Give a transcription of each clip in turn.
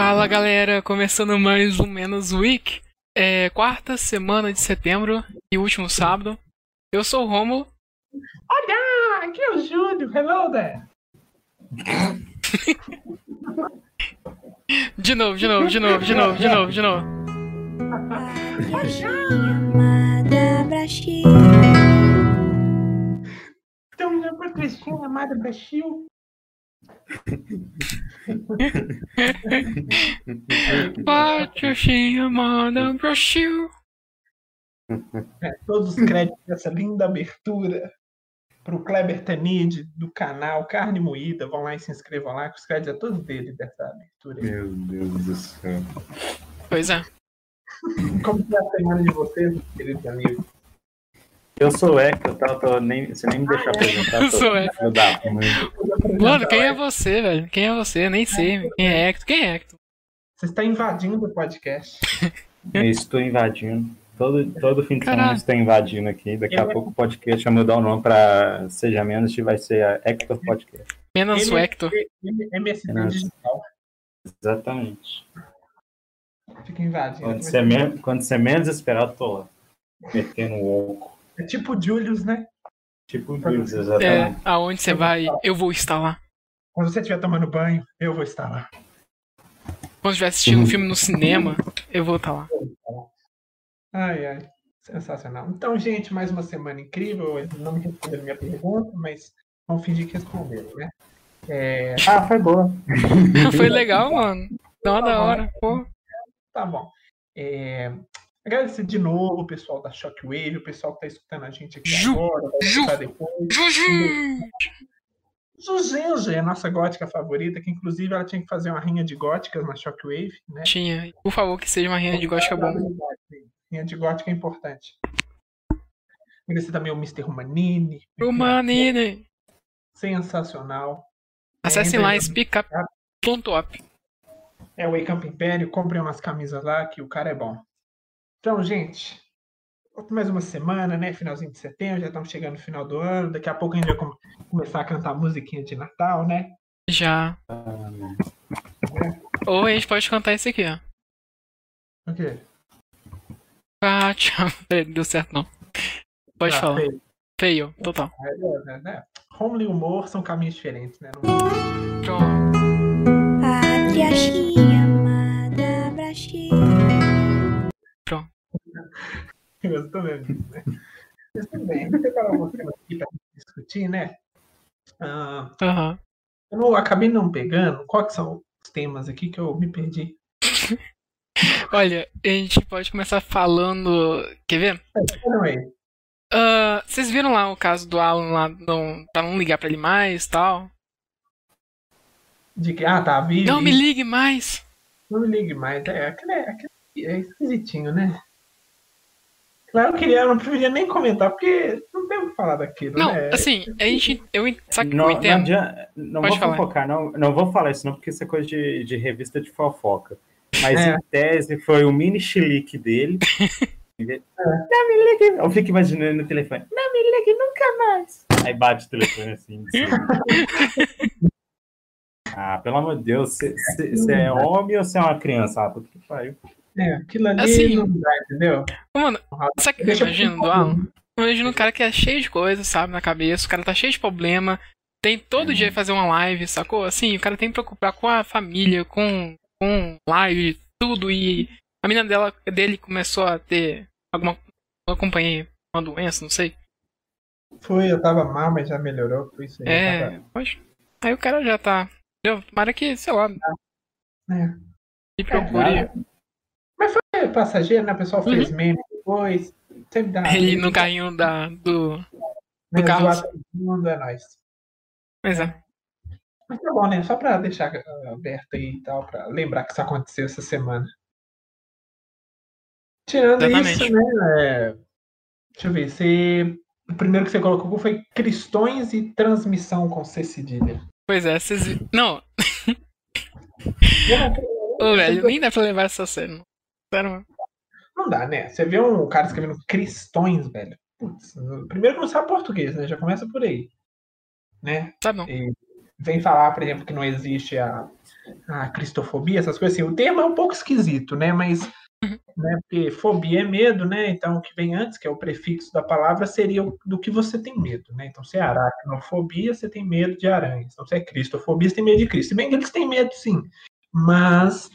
Fala galera, começando mais um Menos Week, é quarta semana de setembro e último sábado. Eu sou o Romulo. Olha, aqui é o Júlio. Hello there. De novo, de novo, de novo, de novo, de novo, de novo. Amada Brasil. Estamos na Patrícia amada Brasil. Patrocínio, manda Brasil. É, todos os créditos dessa linda abertura pro Kleber Tanid, do canal Carne Moída. Vão lá e se inscrevam lá, que os créditos é todos dele dessa abertura. aí. Meu Deus do céu. Pois é. Como foi a semana de vocês, meus queridos amigos? Eu sou o Eco, tá? Eu tô nem, você nem me deixou apresentar. Eu sou o. Filho da mãe. Mano, quem é você, velho? Quem é você? Nem sei. Quem é Hector? Quem é Hector? Você está invadindo o podcast. Estou invadindo. Todo, todo fim de semana estou invadindo aqui. Daqui a Eu- pouco o podcast vai mudar o nome pra Seja Menos e vai ser a Hector Podcast. Menos o Hector. MST Nossa. digital. Exatamente. Fica invadindo. Quando você, men- quando você menos esperar, eu tô lá. Metendo o oco. É tipo o Julius, né? Tipo Deus, É, exatamente. aonde você vai, eu vou estar lá. Quando você estiver tomando banho, eu vou estar lá. Quando estiver assistindo um filme no cinema, eu vou estar lá. Ai, ai. Sensacional. Então, gente, mais uma semana incrível. Eles não me responderam minha pergunta, mas vamos fingir que responderam, né? É, Ah, foi boa. Foi legal, mano. Da da hora, pô. tá bom. É, agradecer de novo o pessoal da Shockwave, o pessoal que tá escutando a gente aqui Ju, agora, vai Ju. depois. Juju! Zuzenja é a nossa gótica favorita, que inclusive ela tinha que fazer uma rinha de góticas na Shockwave, né? Tinha. Por favor, que seja uma renda de gótica bom. Rinha de gótica é importante. Agradecer também o Mr. Romanini. O Manine. Sensacional. Acessem É, lá, speakup.op. É o Wake Up Império, comprem umas camisas lá que o cara é bom. Então, gente, mais uma semana, né? Finalzinho de setembro, já estamos chegando no final do ano. Daqui a pouco a gente vai com- começar a cantar musiquinha de Natal, né? Já. Ou a gente pode cantar esse aqui, ó. O quê? Ah, tchau. Peraí, não deu certo não. Pode Ah, falar. feio. Feio, total. É, né, né? Home e humor são caminhos diferentes, né? Não- Pronto. Pátria Eu tô vendo isso, né? Mas tudo bem, vou preparar alguns temas aqui pra gente discutir, né? Ah, Aham. eu não, acabei não pegando. Quais são os temas aqui que eu me perdi? Olha, a gente pode começar falando. Quer ver? Ah, vocês viram lá o caso do Alan lá, não, pra não ligar pra ele mais e tal? De que, ah, tá, vi. Não me ligue mais! Não me ligue mais. É, aquele, é, aquele é esquisitinho, né? Claro, eu queria, eu não preferia nem comentar, porque não tem o que falar daquilo, Não, né? assim, a gente. Eu, sabe o Não, eu não, entendo? adianta- não Pode vou falar. fofocar, não, não vou falar isso não, porque isso é coisa de, de revista de fofoca. Mas É. em tese foi o mini chilique dele. Não me ligue. Eu fico imaginando no telefone. Não me ligue nunca mais. Aí bate o telefone assim. cima. ah, pelo amor de Deus, você é homem ou você é uma criança? Ah, puta que pariu. É, aquilo ali Assim, não dá, entendeu? Mano, sabe o que eu eu imagino do. Alan? Eu imagino um cara que é cheio de coisas, sabe, na cabeça, o cara tá cheio de problema, tem todo dia fazer uma live, sacou? Assim, o cara tem que preocupar com a família, com, com live, tudo, e a menina dela, dele começou a ter alguma. Eu acompanhei uma doença, não sei. Foi, eu tava mal, mas já melhorou, por isso aí. eu É, pode. Aí o cara já tá. Entendeu? Tomara que, sei lá, tava- é. me procure. É passageiro, né? O pessoal fez Uhum. meme depois. Sempre dá. Ele no carrinho da, do. né, carro. mundo, é nóis. Mas é. Mas tá bom, né? Só pra deixar ah, aberto aí e tal, pra lembrar que isso aconteceu essa semana. Tirando Exatamente. isso, né? é, Deixa eu ver. Você... O primeiro que você colocou foi cristões e transmissão com C cedilha. Pois é, vocês. não- ô velho, nem dá pra levar essa cena. Sério. Não dá, né? Você vê um cara escrevendo cristões, velho. Putz, primeiro que não sabe português, né? Já começa por aí. Né? Sabe não? E vem falar, por exemplo, que não existe a, a cristofobia, essas coisas assim. O termo é um pouco esquisito, né? Mas né, porque fobia é medo, né? Então o que vem antes, que é o prefixo da palavra, seria do que você tem medo, né? Então se é aracnofobia, você tem medo de aranhas. Então se é cristofobia, você tem medo de Cristo. Se bem que eles têm medo, sim. Mas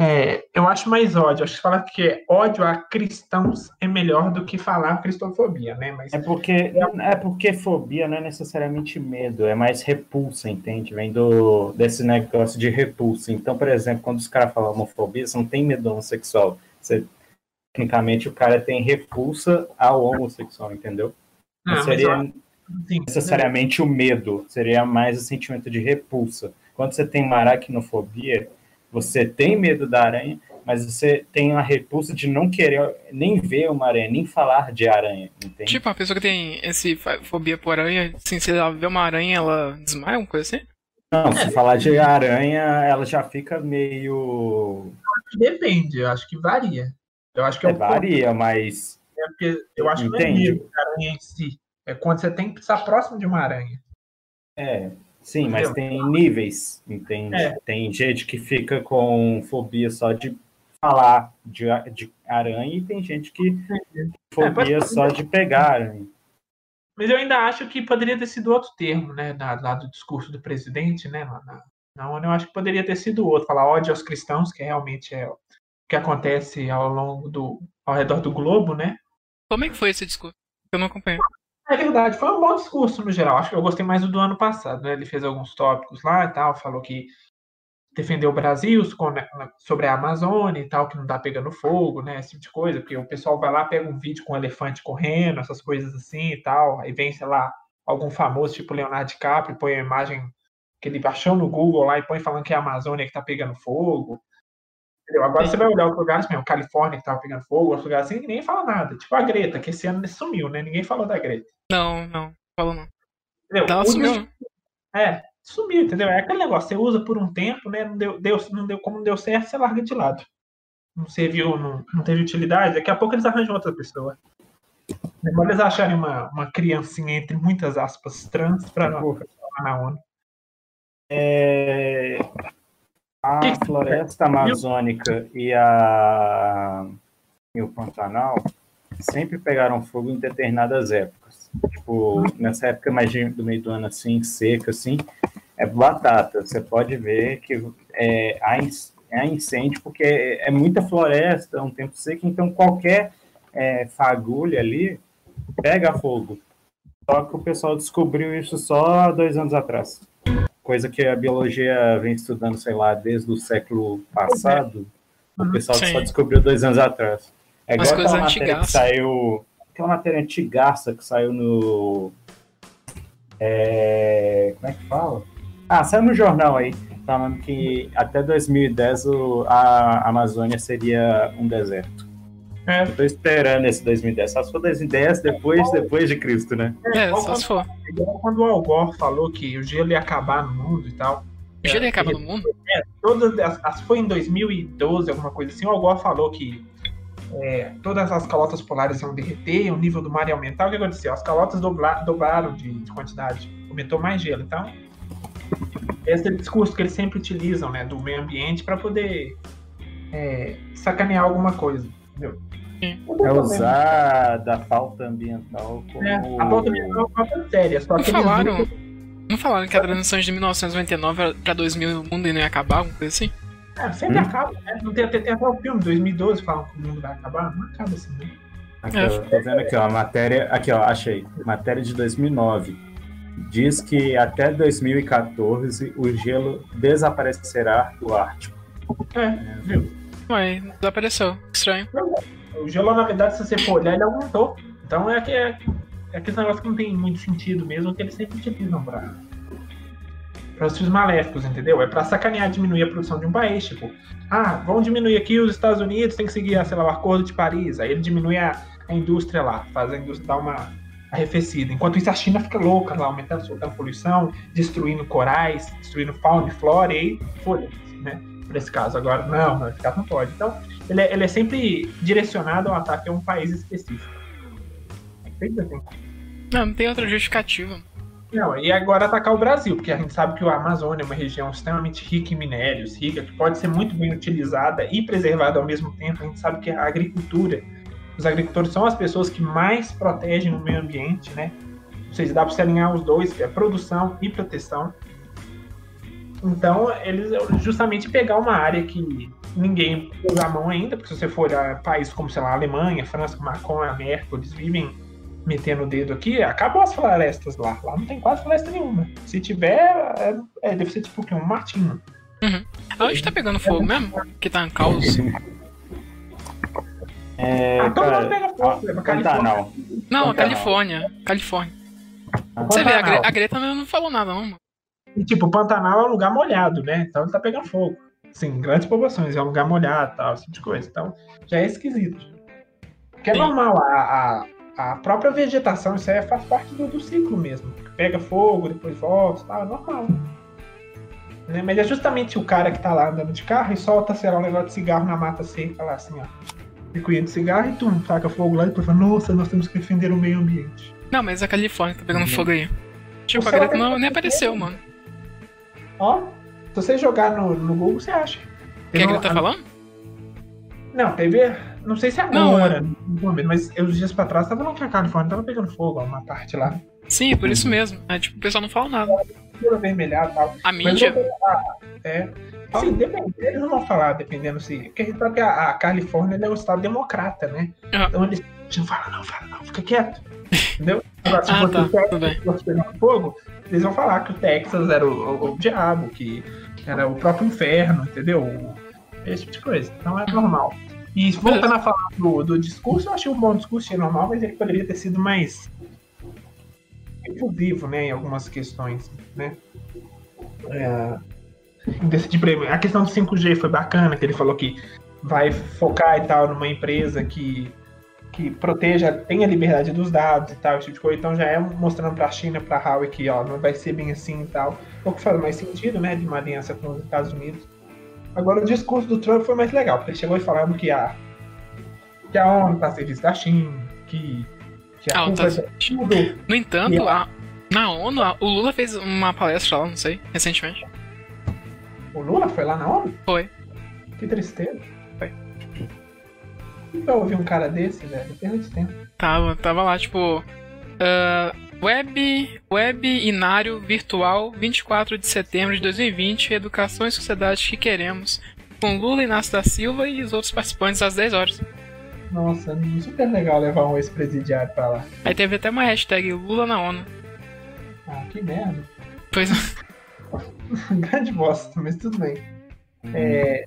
é, eu acho mais ódio. Acho que falar que ódio a cristãos é melhor do que falar cristofobia, né? Mas É porque, é porque fobia não é necessariamente medo, é mais repulsa, entende? Vem do, desse negócio de repulsa. Então, por exemplo, quando os caras falam homofobia, você não tem medo homossexual. Você, tecnicamente, o cara tem repulsa ao homossexual, entendeu? Não seria eu- sim, necessariamente o medo, seria mais o sentimento de repulsa. Quando você tem uma aracnofobia, você tem medo da aranha, mas você tem a repulsa de não querer nem ver uma aranha, nem falar de aranha, entende? Tipo, a pessoa que tem esse fobia por aranha, assim, se ela vê uma aranha, ela desmaia, uma coisa assim? Não, se falar de aranha, ela já fica meio. Depende, eu acho que varia. Eu acho que é, É, o varia, mas. é porque eu acho que não é medo da aranha em si. É quando você tem que estar próximo de uma aranha. É, sim, mas tem níveis, entende? É. Tem gente que fica com fobia só de falar de, de aranha e tem gente que fobia pode- só de pegar aranha. Mas eu ainda acho que poderia ter sido outro termo, né? Lá do discurso do presidente, né? lá Na, na ONU, eu acho que poderia ter sido outro. Falar ódio aos cristãos, que realmente é o que acontece ao longo do. ao redor do globo, né? Como é que foi esse discurso? Eu não acompanho. É verdade, foi um bom discurso no geral. Acho que eu gostei mais do do ano passado, né? Ele fez alguns tópicos lá e tal, falou que defendeu o Brasil com- sobre a Amazônia e tal, que não tá pegando fogo, né? Esse tipo de coisa, porque o pessoal vai lá, pega um vídeo com um elefante correndo, essas coisas assim e tal, aí vem, sei lá, algum famoso, tipo Leonardo DiCaprio, põe a imagem que ele baixou no Google lá e põe falando que é a Amazônia que tá pegando fogo. Entendeu? Agora você vai olhar outros lugares mesmo, Califórnia que tava pegando fogo, outros lugares assim, ninguém fala nada. Tipo a Greta, que esse ano sumiu, né? Ninguém falou da Greta. Não, não. Falou não. Entendeu? Ela sumiu. É, sumiu, entendeu? É aquele negócio, você usa por um tempo, né? Não deu, deu, não deu, como não deu certo, você larga de lado. Não serviu, não, não teve utilidade, daqui a pouco eles arranjam outra pessoa. Quando eles acharem uma, uma criancinha, entre muitas aspas, trans, pra não na ONU. É, a Que floresta amazônica e, a, e o Pantanal sempre pegaram fogo em determinadas épocas. Tipo, nessa época mais do meio do ano, assim, seca, assim, é batata. Você pode ver que é, há, incêndio porque é, é muita floresta, é um tempo seco, então qualquer é, fagulha ali pega fogo. Só que o pessoal descobriu isso só há dois anos atrás coisa que a biologia vem estudando, sei lá, desde o século passado, o pessoal Sim. só descobriu dois anos atrás. É igual aquela matéria que antigaças. saiu. Aquela matéria antigaça que saiu no. é, como é que fala? Ah, saiu no jornal aí, falando que até 2010 o- a Amazônia seria um deserto. É, Eu tô esperando esse 2010. Só se for 2010, depois, depois de Cristo, né? É, igual só se for. igual quando o Al Gore falou que o gelo ia acabar no mundo e tal. O gelo ia acabar no mundo? todas as, as- foi em 2012, alguma coisa assim, o Al Gore falou que é, todas as calotas polares iam derreter, o nível do mar ia aumentar. O que aconteceu? As calotas dobraram de, de quantidade, aumentou mais gelo. Então, esse é o discurso que eles sempre utilizam, né, do meio ambiente para poder é, sacanear alguma coisa. Entendeu? É usar da pauta ambiental como. É, a pauta ambiental é uma pauta séria, só Não que eles falaram. usam- Não falaram que a transição de 1999 pra 2000 o mundo não ia acabar, alguma coisa assim? é, sempre Hum? acaba, né? Não tem, tem, tem até o filme, 2012, falam que o mundo vai acabar, não acaba assim, né? Aqui, É. ó, tô vendo aqui, ó, a matéria. Aqui, ó, achei. Matéria de 2009. Diz que até 2014 o gelo desaparecerá do Ártico. É, viu? Ué, desapareceu. Estranho. O gelo, na verdade, se você for olhar, ele aumentou. Então é, que é, é aquele negócio que não tem muito sentido mesmo, que eles sempre utilizam pra, para os fins maléficos, entendeu? É pra sacanear, diminuir a produção de um país. Tipo, ah, vamos diminuir aqui os Estados Unidos, tem que seguir, sei lá, o Acordo de Paris. Aí ele diminui a, a indústria lá, faz a indústria dar uma arrefecida. Enquanto isso, a China fica louca lá, aumentando, soltando poluição, destruindo corais, destruindo fauna e flora, e aí, foda-se, né? Por esse caso. Agora, não, não, esse caso não pode. Então, ele é, ele é sempre direcionado ao ataque a um país específico. Não, não tem outra justificativa. Não, e agora atacar o Brasil, porque a gente sabe que o Amazônia é uma região extremamente rica em minérios, rica, que pode ser muito bem utilizada e preservada ao mesmo tempo. A gente sabe que a agricultura, os agricultores são as pessoas que mais protegem o meio ambiente, né? Ou seja, dá para se alinhar os dois, que é produção e proteção. Então, eles justamente pegar uma área que ninguém usa a mão ainda, porque se você for a países como, sei lá, a Alemanha, França, Macron, a Merkel, eles vivem metendo o dedo aqui, acabou as florestas lá. Lá não tem quase floresta nenhuma. Se tiver, é, é, deve ser tipo o quê? Um matinho. Uhum. Aonde tá pegando fogo mesmo? Que tá em caos? É, Ah, todo cara, mundo pega fogo, né? Ah, Califórnia. Não, Pantanal. Califórnia. Califórnia. Você vê, a. Gre a Greta não falou nada, não, mano. E, tipo, o Pantanal é um lugar molhado, né? Então ele tá pegando fogo. Sim, grandes populações, é um lugar molhado tal, esse tipo de coisa. Então, já é esquisito. Porque é Sim. normal, a, a, a própria vegetação, isso aí faz parte do, do ciclo mesmo. Pega fogo, depois volta, tal, é normal. Né? Mas é justamente o cara que tá lá andando de carro e solta, sei lá, um negócio de cigarro na mata seca lá, assim, ó. Picuinha de cigarro e tum, taca fogo lá e depois fala, nossa, nós temos que defender o meio ambiente. Não, mas a Califórnia tá pegando Uhum. fogo aí. Tipo, O a Greta tem não, nem apareceu, mano. Ó, se você jogar no, no Google, você acha. O que a Eu não- Greta tá falando? Não, teve. Não sei se Não, agora, no momento, mas eu, uns dias pra trás tava falando que a Califórnia tava pegando fogo, uma parte lá. Sim, por isso mesmo. É, tipo, o pessoal não fala nada. Avermelhado tal. A mídia. é. Sim, depende, eles não vão falar, dependendo se. Porque a gente sabe que a, a Califórnia é um estado democrata, né? Aham. Então eles não fala, não, fala, não, fica quieto. Entendeu? Se Ah, tá, o Texas pegando fogo, eles vão falar que o Texas era o, o- o diabo, que era o próprio inferno, entendeu? Esse tipo de coisa. Então é normal. E voltando a falar do, do discurso, eu achei um bom discurso, achei normal, mas ele poderia ter sido mais efusivo, né, em algumas questões, né? É, a questão do 5G foi bacana, que ele falou que vai focar e tal numa empresa que, que proteja, tenha liberdade dos dados e tal, esse tipo de coisa. Então já é mostrando pra China, pra Huawei que ó, não vai ser bem assim e tal. O que faz mais sentido, né, de uma aliança com os Estados Unidos. Agora o discurso do Trump foi mais legal, porque ele chegou falando que a, que a ONU tá a serviço da China, que, que a Ah, culpa tá- é tudo. No entanto, a- na ONU, a- o Lula fez uma palestra lá, não sei, recentemente. O Lula foi lá na ONU? Foi. Que tristeza. Então ouvir um cara desse, velho, perda de tempo. Tava, tava lá, tipo. ah, web, webinário virtual 24 de setembro de 2020, Educação e Sociedade que Queremos, com Lula Inácio da Silva e os outros participantes às 10 horas. Nossa, super legal levar um ex-presidiário pra lá. Aí teve até uma hashtag Lula na ONU. Ah, que merda. Pois Grande bosta, mas tudo bem. É,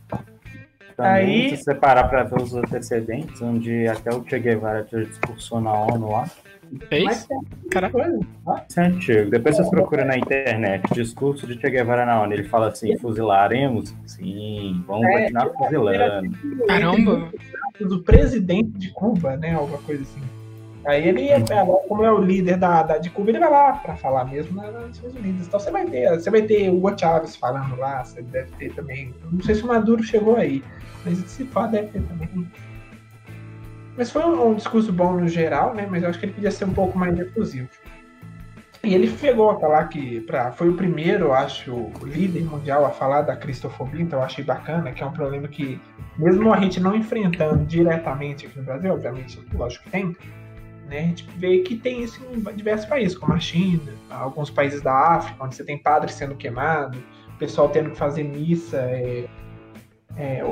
Também, Aí- se você parar pra ver os antecedentes, onde até o Che Guevara já discursou na ONU lá, fez? mas Caraca. coisa. isso é antigo. Depois vocês procuram na internet, discurso de Che Guevara na ONU. Ele fala assim, fuzilaremos? Sim, vamos É, continuar fuzilando. Caramba! Do presidente de Cuba, né? Alguma coisa assim. Aí ele, é, como é o líder da, da- de Cuba, ele vai lá pra falar mesmo na- nas Nações Unidas. Então você vai ter, você vai ter o Hugo Chávez falando lá, você deve ter também. Não sei se o Maduro chegou aí, mas se pá, deve ter também. Mas foi um, um discurso bom no geral, né? Mas eu acho que ele podia ser um pouco mais efusivo. E ele chegou a falar que pra, foi o primeiro, acho, líder mundial a falar da cristofobia, então eu achei bacana, que é um problema que, mesmo a gente não enfrentando diretamente aqui no Brasil, obviamente, lógico que tem, né, a gente vê que tem isso em diversos países, como a China, alguns países da África, onde você tem padres sendo queimados, pessoal tendo que fazer missa é, é,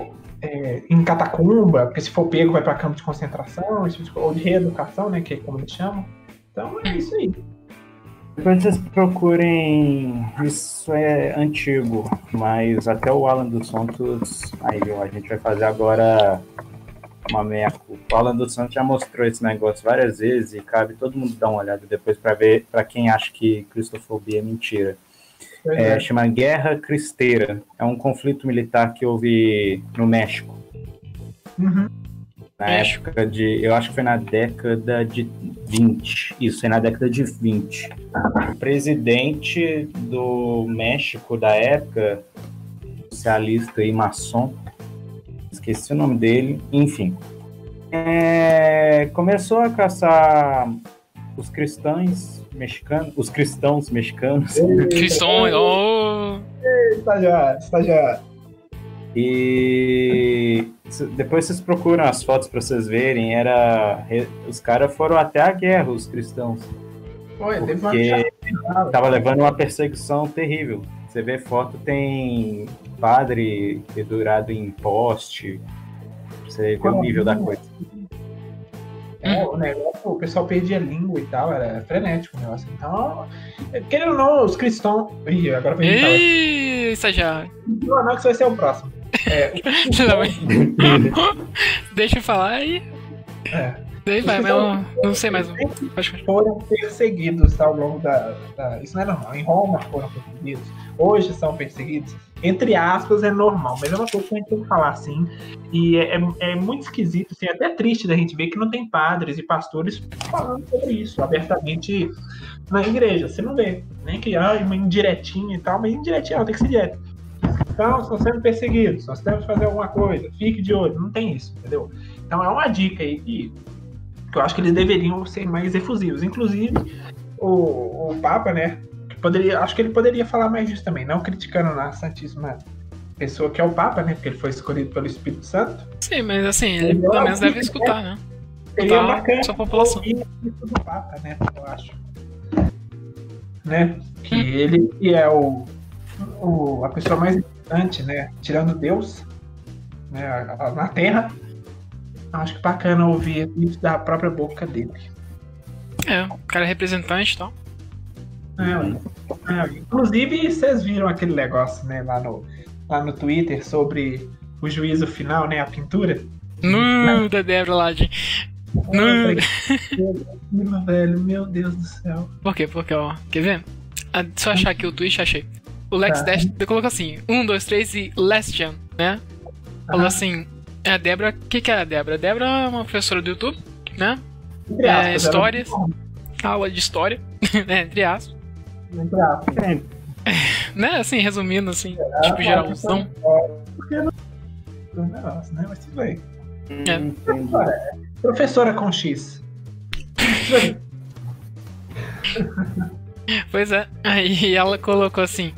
é, em catacumba, porque se for pego vai para campo de concentração, tipo ou de reeducação, né, que é como eles chamam. Então é isso aí. Depois vocês procurem. Isso é antigo, mas até o Alan dos Santos. Aí a gente vai fazer agora uma meia culpa. O Alan dos Santos já mostrou esse negócio várias vezes e cabe todo mundo dar uma olhada depois para ver para quem acha que cristofobia é mentira. É, chama Guerra Cristeira. É um conflito militar que houve no México. Uhum. Na época de. Eu acho que foi na década de 20. Isso, foi na década de 20. O presidente do México da época, socialista e maçom, esqueci o nome dele, enfim. é, começou a caçar os cristãos mexicanos, os cristãos mexicanos, Cristões, oh, Estagiário, estagiário. e se- depois vocês procuram as fotos para vocês verem, era os caras foram até a guerra, os cristãos, Olha, teve uma porque tava levando uma perseguição terrível. Você vê foto tem padre pendurado em poste, você ver o nível da coisa. É, o negócio, o pessoal perdia a língua e tal, era frenético o negócio. Então, é, querendo ou não, os cristãos. Ih, agora me falar. Ei, estagiário. Não, não, que isso vai ser o próximo. É, os cristãos- Deixa eu falar aí. é, Daí vai, mas eu não sei mais. Foram perseguidos ao longo da, da- Isso não é normal. Em Roma foram perseguidos. Hoje são perseguidos. Entre aspas, é normal, mas é uma coisa que a gente tem que falar assim. E é, é- é muito esquisito, assim, é até triste da gente ver que não tem padres e pastores falando sobre isso abertamente na igreja. Você não vê. Nem que, ah, uma indiretinha e tal, mas indiretinha não, tem que ser direto. Então, estão sendo perseguidos, nós temos que fazer alguma coisa, fique de olho. Não tem isso, entendeu? Então é uma dica aí que que eu acho que eles deveriam ser mais efusivos. Inclusive, o, o Papa, né? Poderia, acho que ele poderia falar mais disso também, não criticando a Santíssima Pessoa que é o Papa, né? Porque ele foi escolhido pelo Espírito Santo. Sim, mas assim, ele pelo menos deve escutar, né? Seria Tá, bacana sua população. isso do Papa, né? Eu acho. Né? Que ele que é o, o, a pessoa mais importante, né? Tirando Deus, né? na Terra. Acho que bacana ouvir isso da própria boca dele. É, o cara é representante e tal. É, é, inclusive, vocês viram aquele negócio, né, lá no, lá no Twitter sobre o juízo final, né, a pintura? No, da Débora lá de. No. Meu velho, meu Deus do céu. Por quê? Porque, ó, quer ver? Ah, se eu achar aqui o tweet, achei. O Lex Tá. Dash colocou assim: 1, 2, 3 e Lestian, né? Falou Ah. assim: é a Débora. O que, que é a Débora? A Débora é uma professora do YouTube, né? É, aspas, histórias. Aula de história, né? Entre aspas. Entre aspas. Né? Assim, resumindo, assim, Ah, tipo geralzão. Porque não- negócio, né? Mas tudo bem. É. Entendi. Professora com X. Pois é. Aí ela colocou assim: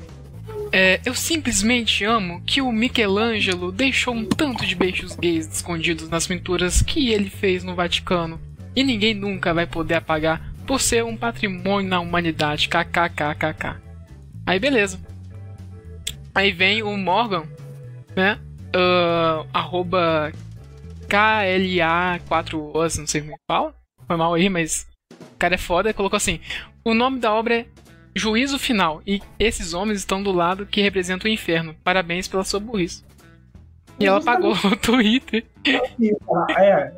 é, Eu simplesmente amo que o Michelangelo deixou um tanto de beijos gays escondidos nas pinturas que ele fez no Vaticano. E ninguém nunca vai poder apagar por ser um patrimônio na humanidade. KKKKK. Aí beleza. Aí vem o Morgan, né? ah, arroba KLA4Os, não sei como fala. Foi mal aí, mas o cara é foda colocou assim: O nome da obra é Juízo Final, e esses homens estão do lado que representa o inferno. Parabéns pela sua burrice. E ela apagou o Twitter. É.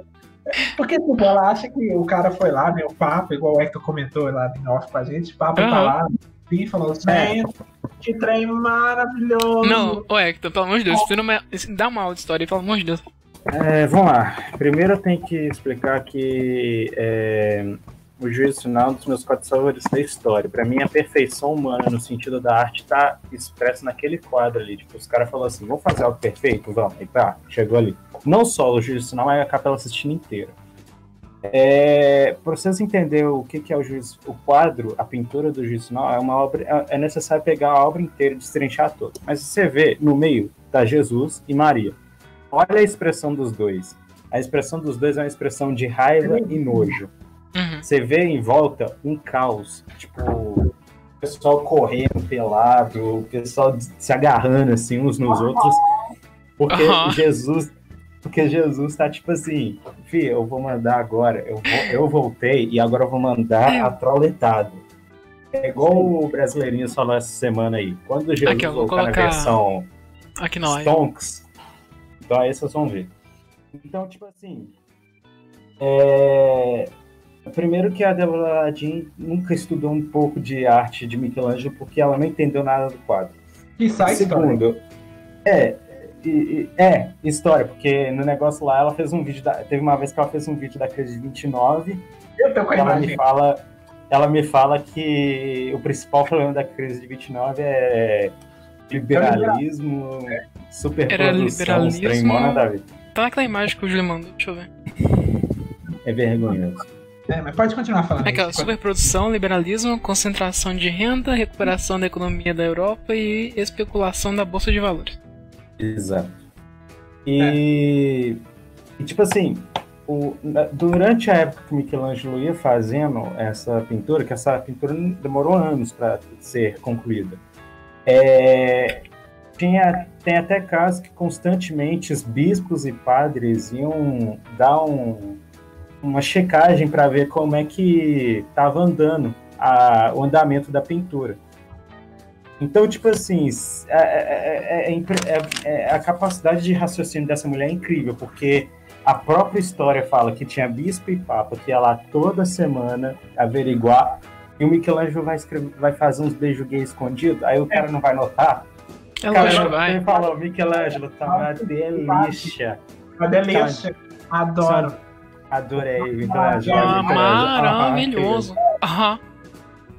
Porque tipo, ela acha que o cara foi lá, né? O Papa, igual o Hector comentou lá em off com a gente, o Papa tá Aham. lá e falou assim, "É, que trem maravilhoso. Não, ô Hector, pelo amor de Deus, você não me... dá uma aula de história, aí, pelo amor de Deus. É, vamos lá. Primeiro eu tenho que explicar que é, o juízo final é um dos meus quadros favoritos da história. Para mim, a perfeição humana no sentido da arte está expressa naquele quadro ali. Tipo, os caras falaram assim: vamos fazer algo perfeito? Vamos. E tá, chegou ali. Não só o juízo final, mas a Capela Sistina inteira. É, para vocês entenderem o que, que é o juízo, o quadro, a pintura do juízo final, é uma obra, é, é necessário pegar a obra inteira e destrinchar toda. Mas você vê no meio tá Jesus e Maria. Olha a expressão dos dois. A expressão dos dois é uma expressão de raiva e nojo. Uhum. Você vê em volta um caos, tipo, o pessoal correndo pelado, o pessoal se agarrando assim uns nos outros, porque Aham. Jesus, porque Jesus tá tipo assim, fi, eu vou mandar agora, eu, vou- eu voltei e agora eu vou mandar É. a troletada. É igual o brasileirinho falou essa semana aí. Quando Jesus Aqui, voltar na colocar- versão Aqui não, aí. Stonks. Então aí vocês vão ver. Então, tipo assim. É... Primeiro que a Deborah Ladin nunca estudou um pouco de arte de Michelangelo porque ela não entendeu nada do quadro. Que sai. Segundo, é, e- e- é, história, porque no negócio lá ela fez um vídeo, da- teve uma vez que ela fez um vídeo da crise de 29 Eu tô com a ela me imagem. fala, ela me fala que o principal problema da crise de 29 é liberalismo, superprodução, uns trem liberalismo. Tá naquela imagem que o Júlio mandou, deixa eu ver. É vergonhoso. É, mas pode continuar falando. Aquela aí. superprodução, liberalismo, concentração de renda, recuperação da economia da Europa e especulação da bolsa de valores. Exato. E, e, tipo assim, o- durante a época que Michelangelo ia fazendo essa pintura, que essa pintura demorou anos para ser concluída, é, tinha, tem até casos que constantemente os bispos e padres iam dar um- uma checagem para ver como é que estava andando a- o andamento da pintura. Então, tipo assim, é- é- é- é é- a capacidade de raciocínio dessa mulher é incrível, porque a própria história fala que tinha bispo e papa que ia lá toda semana averiguar, e o Michelangelo vai, escrever, vai fazer uns beijos gay escondidos, aí o cara não vai notar. É cara, lógico, ele vai. falou, Michelangelo, tá uma delícia. Uma delícia. Adoro. Adorei, Michelangelo. Ah, Michelangelo. maravilhoso. Aham.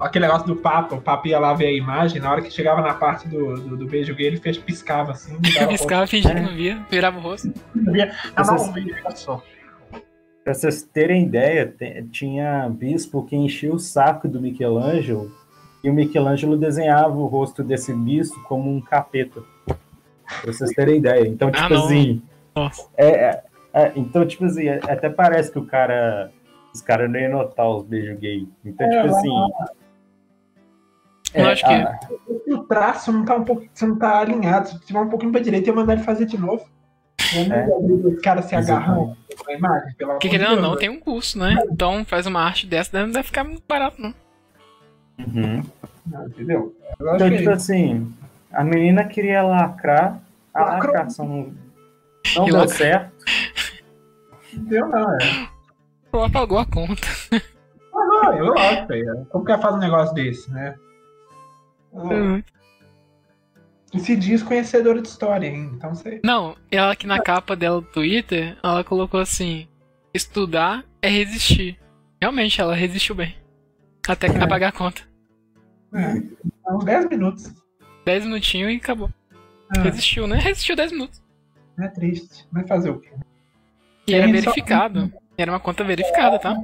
Aquele negócio do Papa, o Papa ia lá ver a imagem, na hora que chegava na parte do, do, do beijo gay, ele fez, piscava assim. e Piscava, fingia que não via, virava o rosto. Ah, não, um só. Pra vocês terem ideia, tinha bispo que enchia o saco do Michelangelo e o Michelangelo desenhava o rosto desse bispo como um capeta. Pra vocês terem ideia. Então, Ah, tipo não. assim. Nossa. é- é- é, então, tipo assim, é- até parece que o cara. Os caras não iam notar os beijos gay. Então, tipo assim. Eu acho que- a- O traço não tá um pouco, você não tá alinhado. Se tiver um pouquinho pra direita, eu mandar ele fazer de novo. É. Os caras se agarrando com a imagem, Porque querendo ou não, né? tem um custo, né? Então faz uma arte dessa, não deve ficar muito barato, não. Uhum. Não, Entendeu? Eu acho Então, é tipo assim, a menina queria lacrar, a Lacrou. lacração não, não E deu lacra- certo. Entendeu? Não, é. Ela pagou a conta. Ah, não, eu lógico, é. Como que ela faz um negócio desse, né? Hum. E se diz conhecedora de história, hein? Então você. Não, ela aqui na capa dela do Twitter, ela colocou assim: estudar é resistir. Realmente, ela resistiu bem. Até que É. pagar a conta. É, uns 10 minutos. 10 minutinhos e acabou. Ah, Resistiu, né? Resistiu 10 minutos. é triste. Vai fazer o quê? E era Tem só- verificado. Era uma conta verificada, tá?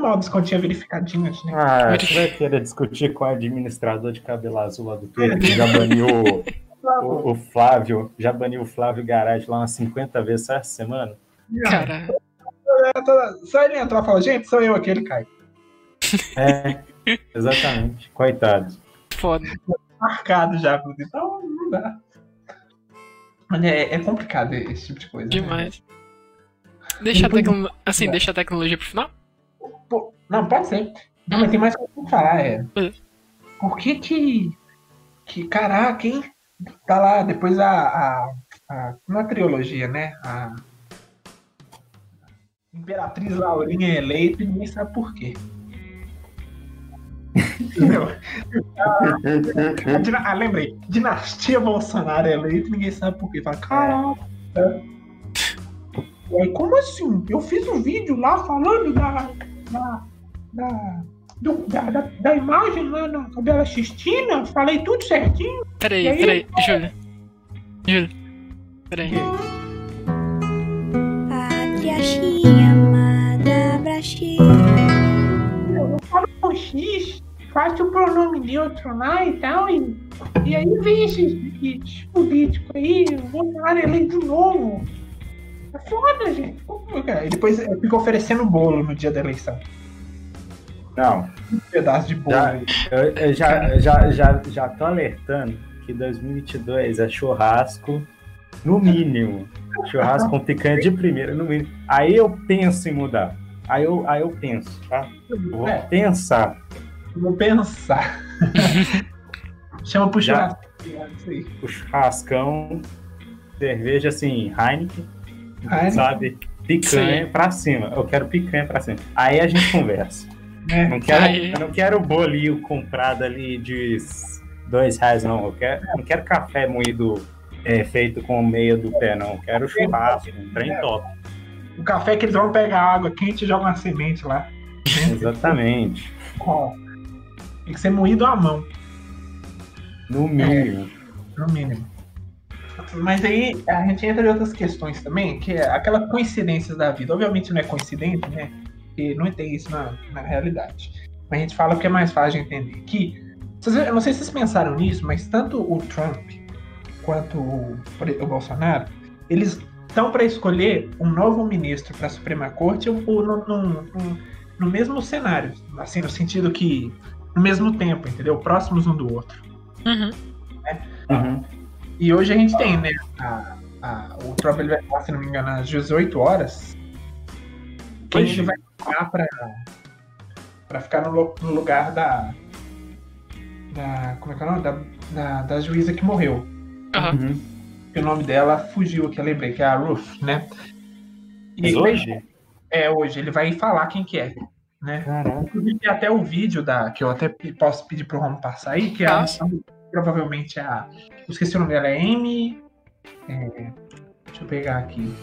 Mal descontinha verificadinhas, né? Ah, você vai querer discutir com o administrador de cabelo azul lá do Twitter, que já baniu o, o- o Flávio, já baniu o Flávio Garage lá umas 50 vezes essa semana? Cara, Só ele entrar e falar, gente, sou eu aquele, cai. É, exatamente. Coitado. foda. Marcado já. Então, não dá. Mas é, é complicado esse tipo de coisa. né? Demais. Deixa a tecnologia. Assim, deixa a tecnologia pro final? Não, pode ser. Não, mas tem mais coisa pra falar, é. Hum. Por que que. Que, caraca, hein? Tá lá, depois a. a, a trilogia, né? A. Imperatriz Laurinha é eleita e ninguém sabe por quê. Entendeu? A dina- ah, lembrei. Dinastia Bolsonaro é eleita e ninguém sabe por quê. Fala, caraca. E aí, como assim? Eu fiz um vídeo lá falando da. Da. da, do- da, da, da imagem lá na Cabela Sistina, falei tudo certinho. Peraí, aí? peraí, Júlia. Júlia. Peraí. Pátria Chia, amada Brasil. Eu falo com X, faço o pronome neutro lá e tal, e, e aí vem esses, esses políticos aí, o Bolsonaro eleito de novo. É foda, gente. Como, cara? E depois fica oferecendo bolo no dia da eleição. Não, Um pedaço de bolo. Já- eu, eu já, já, já, já tô alertando que 2022 é churrasco, no mínimo. Churrasco com picanha de primeira, no mínimo. Aí eu penso em mudar. Aí eu, aí eu penso, tá? Eu vou É, pensar. vou pensar. Chama pro Já. churrasco. é aí. O churrascão, cerveja assim, Heineken, Heineken. sabe? Picanha Sim. pra cima. Eu quero picanha pra cima. Aí a gente conversa. É. Não quero, Aí. eu não quero bolinho comprado ali de dois reais, não. Eu quero, não quero café moído é, feito com meia do pé, não. Eu quero churrasco, um trem top. O café que eles vão pegar água quente e jogam uma semente lá. Exatamente. Tem que ser moído à mão, No mínimo. no mínimo. Mas aí a gente entra em outras questões também, que é aquela coincidência da vida. Obviamente não é coincidente, né? Porque não tem isso na, na realidade. Mas a gente fala porque é mais fácil de entender. Que, eu não sei se vocês pensaram nisso, mas tanto o Trump quanto o, o Bolsonaro, eles estão para escolher um novo ministro para a Suprema Corte ou, ou no, no- no- no mesmo cenário. Assim, no sentido que no mesmo tempo, entendeu? Próximos um do outro. Uhum. Uhum. E hoje a gente tem, né? a- a- o Trump ele vai falar, se não me engano, às 18 horas. Quem ele vai ficar pra, pra ficar no, no lugar da. Da. Como é que é o nome? Da, da, da juíza que morreu. Uhum. Que o nome dela fugiu, que eu lembrei, que é a Ruth, né? E vai- hoje? É, hoje. Ele vai falar quem que é, né? Caraca. Inclusive, tem até o vídeo da, que eu até posso pedir pro Romo passar aí, que é a, Passa. Provavelmente a. Eu esqueci o nome dela, é Amy. é, deixa eu pegar aqui.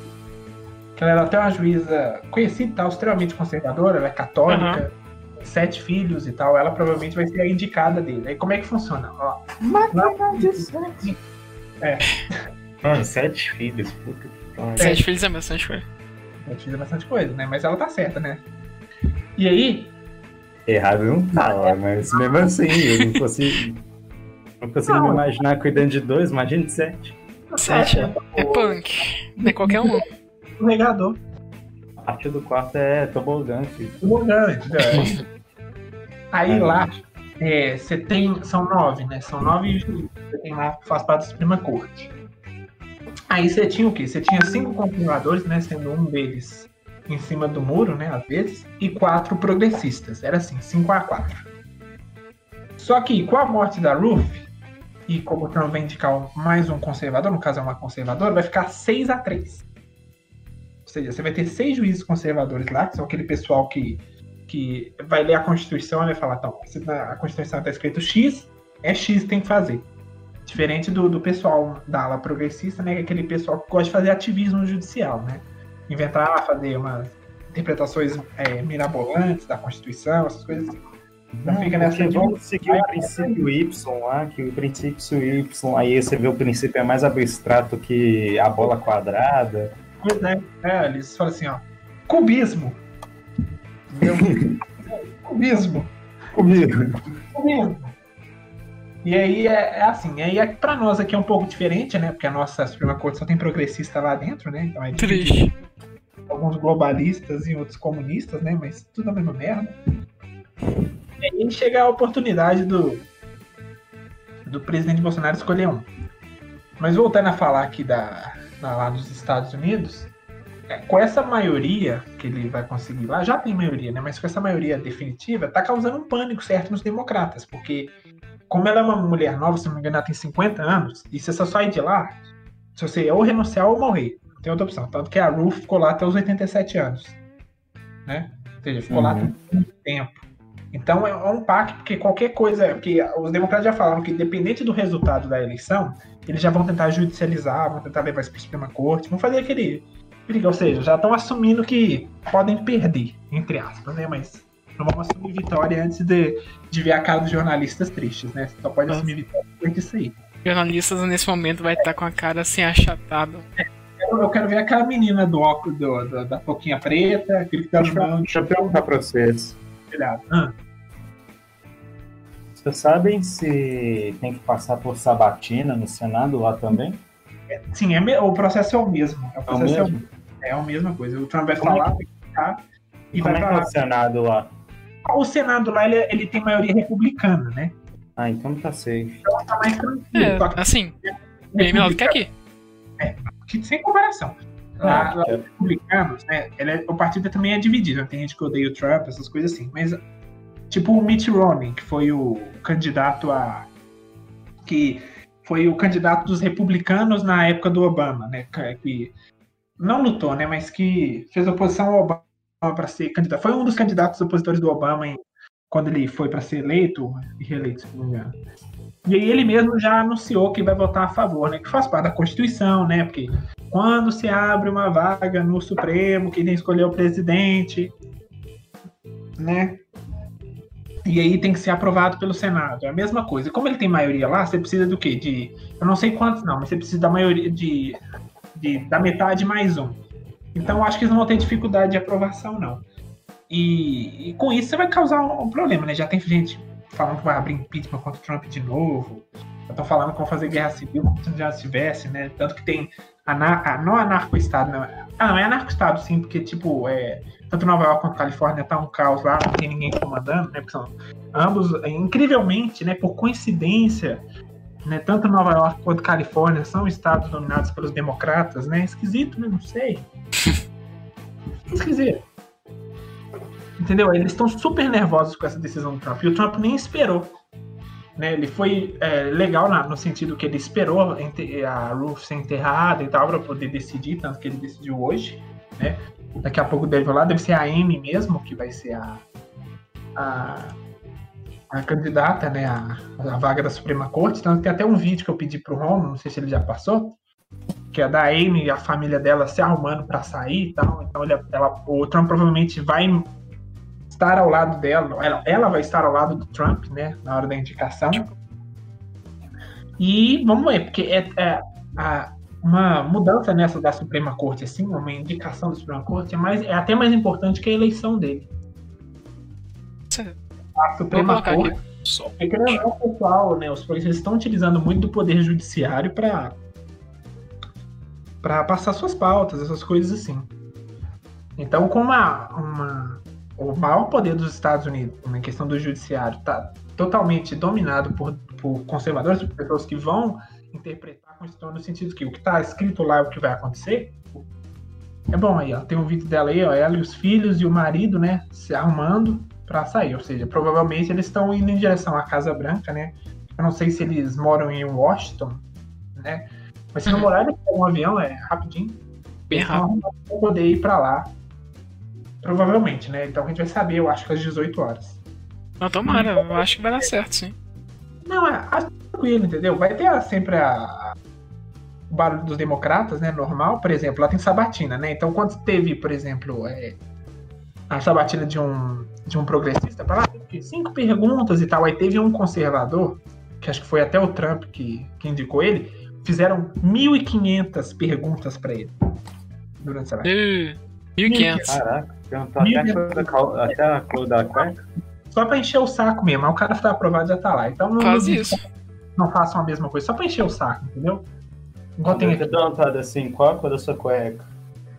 Ela era até uma juíza conhecida e tal, extremamente conservadora, ela é católica, tem sete filhos e tal. Ela provavelmente vai ser a indicada dele. Aí como é que funciona? Ó, Mano, sete filhos. Puta que pariu. Sete filhos é bastante coisa. sete filhos é bastante coisa, né? Mas ela tá certa, né? E aí, Errado não tá, mas mesmo assim, eu não consigo. Não consigo me imaginar cuidando de dois, imagina de sete. Sete é punk. Não é qualquer um. o regador. A parte do quarto é tobogã, filho. Grande, grande. Aí lá, é, você tem. São nove, né? São nove juízes. Você tem lá faz parte da Suprema Corte. Aí você tinha o quê? Você tinha cinco conservadores, né? Sendo um deles em cima do muro, né? Às vezes, e quatro progressistas. Era assim, 5 a 4 Só que com a morte da Ruth, e como o Trump vai indicar mais um conservador, no caso é uma conservadora, vai ficar 6 a 3 Ou seja, você vai ter seis juízes conservadores lá, que são aquele pessoal que, que vai ler a Constituição e vai falar, então, a Constituição está escrito X, é X que tem que fazer. Diferente do, do pessoal da ala progressista, né? é Aquele pessoal que gosta de fazer ativismo judicial, né? Inventar, fazer umas interpretações é, mirabolantes da Constituição, essas coisas assim. Então fica nessa vamos seguir o princípio Y lá, que o princípio Y, aí você vê o princípio é mais abstrato que a bola quadrada. Pois é, é, eles falam assim, ó, cubismo. Cubismo. Comigo. Cubismo. E aí é, é assim, aí é, pra nós aqui é um pouco diferente, né? Porque a nossa Suprema Corte só tem progressista lá dentro, né? Então é Triste. alguns globalistas e outros comunistas, né? Mas tudo a mesma merda. E aí chega a oportunidade do, do presidente Bolsonaro escolher um. Mas voltando a falar aqui da, da- lá dos Estados Unidos, é, com essa maioria que ele vai conseguir lá, já tem maioria, né? Mas com essa maioria definitiva, tá causando um pânico certo nos democratas, porque como ela é uma mulher nova, se não me engano, ela tem 50 anos, e se você sair de lá, se você ou renunciar ou morrer, não tem outra opção. Tanto que a Ruth ficou lá até os 87 anos, né? Ou seja, ficou lá Uhum. por muito tempo. Então é é um pacto, porque qualquer coisa, porque os democratas já falaram que independente do resultado da eleição, eles já vão tentar judicializar, vão tentar levar isso para a Suprema Corte, vão fazer aquele, aquele- ou seja, já estão assumindo que podem perder, entre aspas, né? Mas não vão assumir vitória antes de, de ver a cara dos jornalistas tristes, né? Só pode Nossa. assumir vitória depois disso aí. Jornalistas nesse momento vai estar com a cara assim achatada. Eu, eu quero ver aquela menina do óculos do, do- da touquinha preta, gritando Deixa eu, deixa eu perguntar pra vocês. Olhado. Ah, Vocês sabem se tem que passar por sabatina no Senado lá também? sim, é o processo é o mesmo. É o É o processo é o mesmo? É a mesma coisa. O Trump vai é falar, vai ficar e Como vai é que é falar. o Senado lá? O Senado lá ele, ele tem maioria republicana, né? Ah, então tá safe. Então tá mais tranquilo. É, assim, bem melhor do que aqui. que sem comparação. Lá, Ah, lá os republicanos, né? é- o partido também é dividido. né? Tem gente que odeia o Trump, essas coisas assim. Mas, tipo o Mitt Romney, que foi o candidato a. que foi o candidato dos republicanos na época do Obama, né? Que, que não lutou, né? Mas que fez oposição ao Obama para ser candidato. Foi um dos candidatos opositores do Obama em- quando ele foi para ser eleito e reeleito, se não me engano. E aí ele mesmo já anunciou que vai votar a favor, né? Que faz parte da Constituição, né? Porque quando se abre uma vaga no Supremo, quem tem que escolher o presidente, né? E aí tem que ser aprovado pelo Senado. É a mesma coisa. Como ele tem maioria lá, você precisa do quê? De. Eu não sei quantos não, mas você precisa da maioria de. de da metade mais um. Então acho que eles não vão ter dificuldade de aprovação, não. E, e com isso você vai causar um, um problema, né? Já tem gente falando que vai abrir impeachment contra o Trump de novo. Estão falando que vão fazer guerra civil como se já tivesse, né? Tanto que tem. Ah, não anarco-estado, não. Ah, não, é anarco-estado sim, porque, tipo, é, tanto Nova York quanto Califórnia tá um caos lá, não tem ninguém comandando, né? Porque são ambos, incrivelmente, né, por coincidência, né, tanto Nova York quanto Califórnia são estados dominados pelos democratas, né? Esquisito, né? Não sei. Esquisito. Entendeu? Eles estão super nervosos com essa decisão do Trump. E o Trump nem esperou. Né? Ele foi é, legal na, no sentido que ele esperou a Ruth ser enterrada e tal para poder decidir, tanto que ele decidiu hoje. Né? Daqui a pouco deve lá, deve ser a Amy mesmo, que vai ser a, a, a candidata né, a, a vaga da Suprema Corte. Então tem até um vídeo que eu pedi pro Romo, não sei se ele já passou, que é da Amy e a família dela se arrumando para sair e tal. Então ele, ela, o Trump provavelmente vai estar ao lado dela, ela, ela vai estar ao lado do Trump, né, na hora da indicação. E vamos ver, porque é, é a, uma mudança nessa da Suprema Corte, assim, uma indicação da Suprema Corte é, mais, é até mais importante que a eleição dele. A Suprema Corte. É que não, o pessoal, né, os polícias estão utilizando muito do poder judiciário para para passar suas pautas, essas coisas assim. Então, com uma, uma o maior poder dos Estados Unidos na questão do judiciário está totalmente dominado por, por conservadores, por pessoas que vão interpretar a Constituição no sentido que o que está escrito lá é o que vai acontecer. É bom aí, ó, tem um vídeo dela aí, ó, ela e os filhos e o marido, né, se arrumando para sair, ou seja, provavelmente eles estão indo em direção à Casa Branca, né? Eu não sei se eles moram em Washington, né? Mas se não morar, um avião, é rapidinho. Bem rápido. Vão poder ir para lá Provavelmente, né? Então a gente vai saber, eu acho que às 18 horas. Não, tomara, eu acho que vai dar certo, sim. Não, é tranquilo, entendeu? Vai ter sempre a, a, o barulho dos democratas, né? Normal, por exemplo, lá tem sabatina, né? Então quando teve, por exemplo, é, a sabatina de um, de um progressista, para lá, cinco perguntas e tal, aí teve um conservador, que acho que foi até o Trump que, que indicou ele, fizeram 1.500 perguntas para ele durante a sabatina. 1.500. Caraca. Perguntou até, a até a cor da cueca? Só pra encher o saco mesmo. Mas o cara tá aprovado já tá lá. Então não, Faz isso. não façam a mesma coisa. Só pra encher o saco, entendeu? Igual tem aqui. perguntado assim, qual a cor da sua cueca?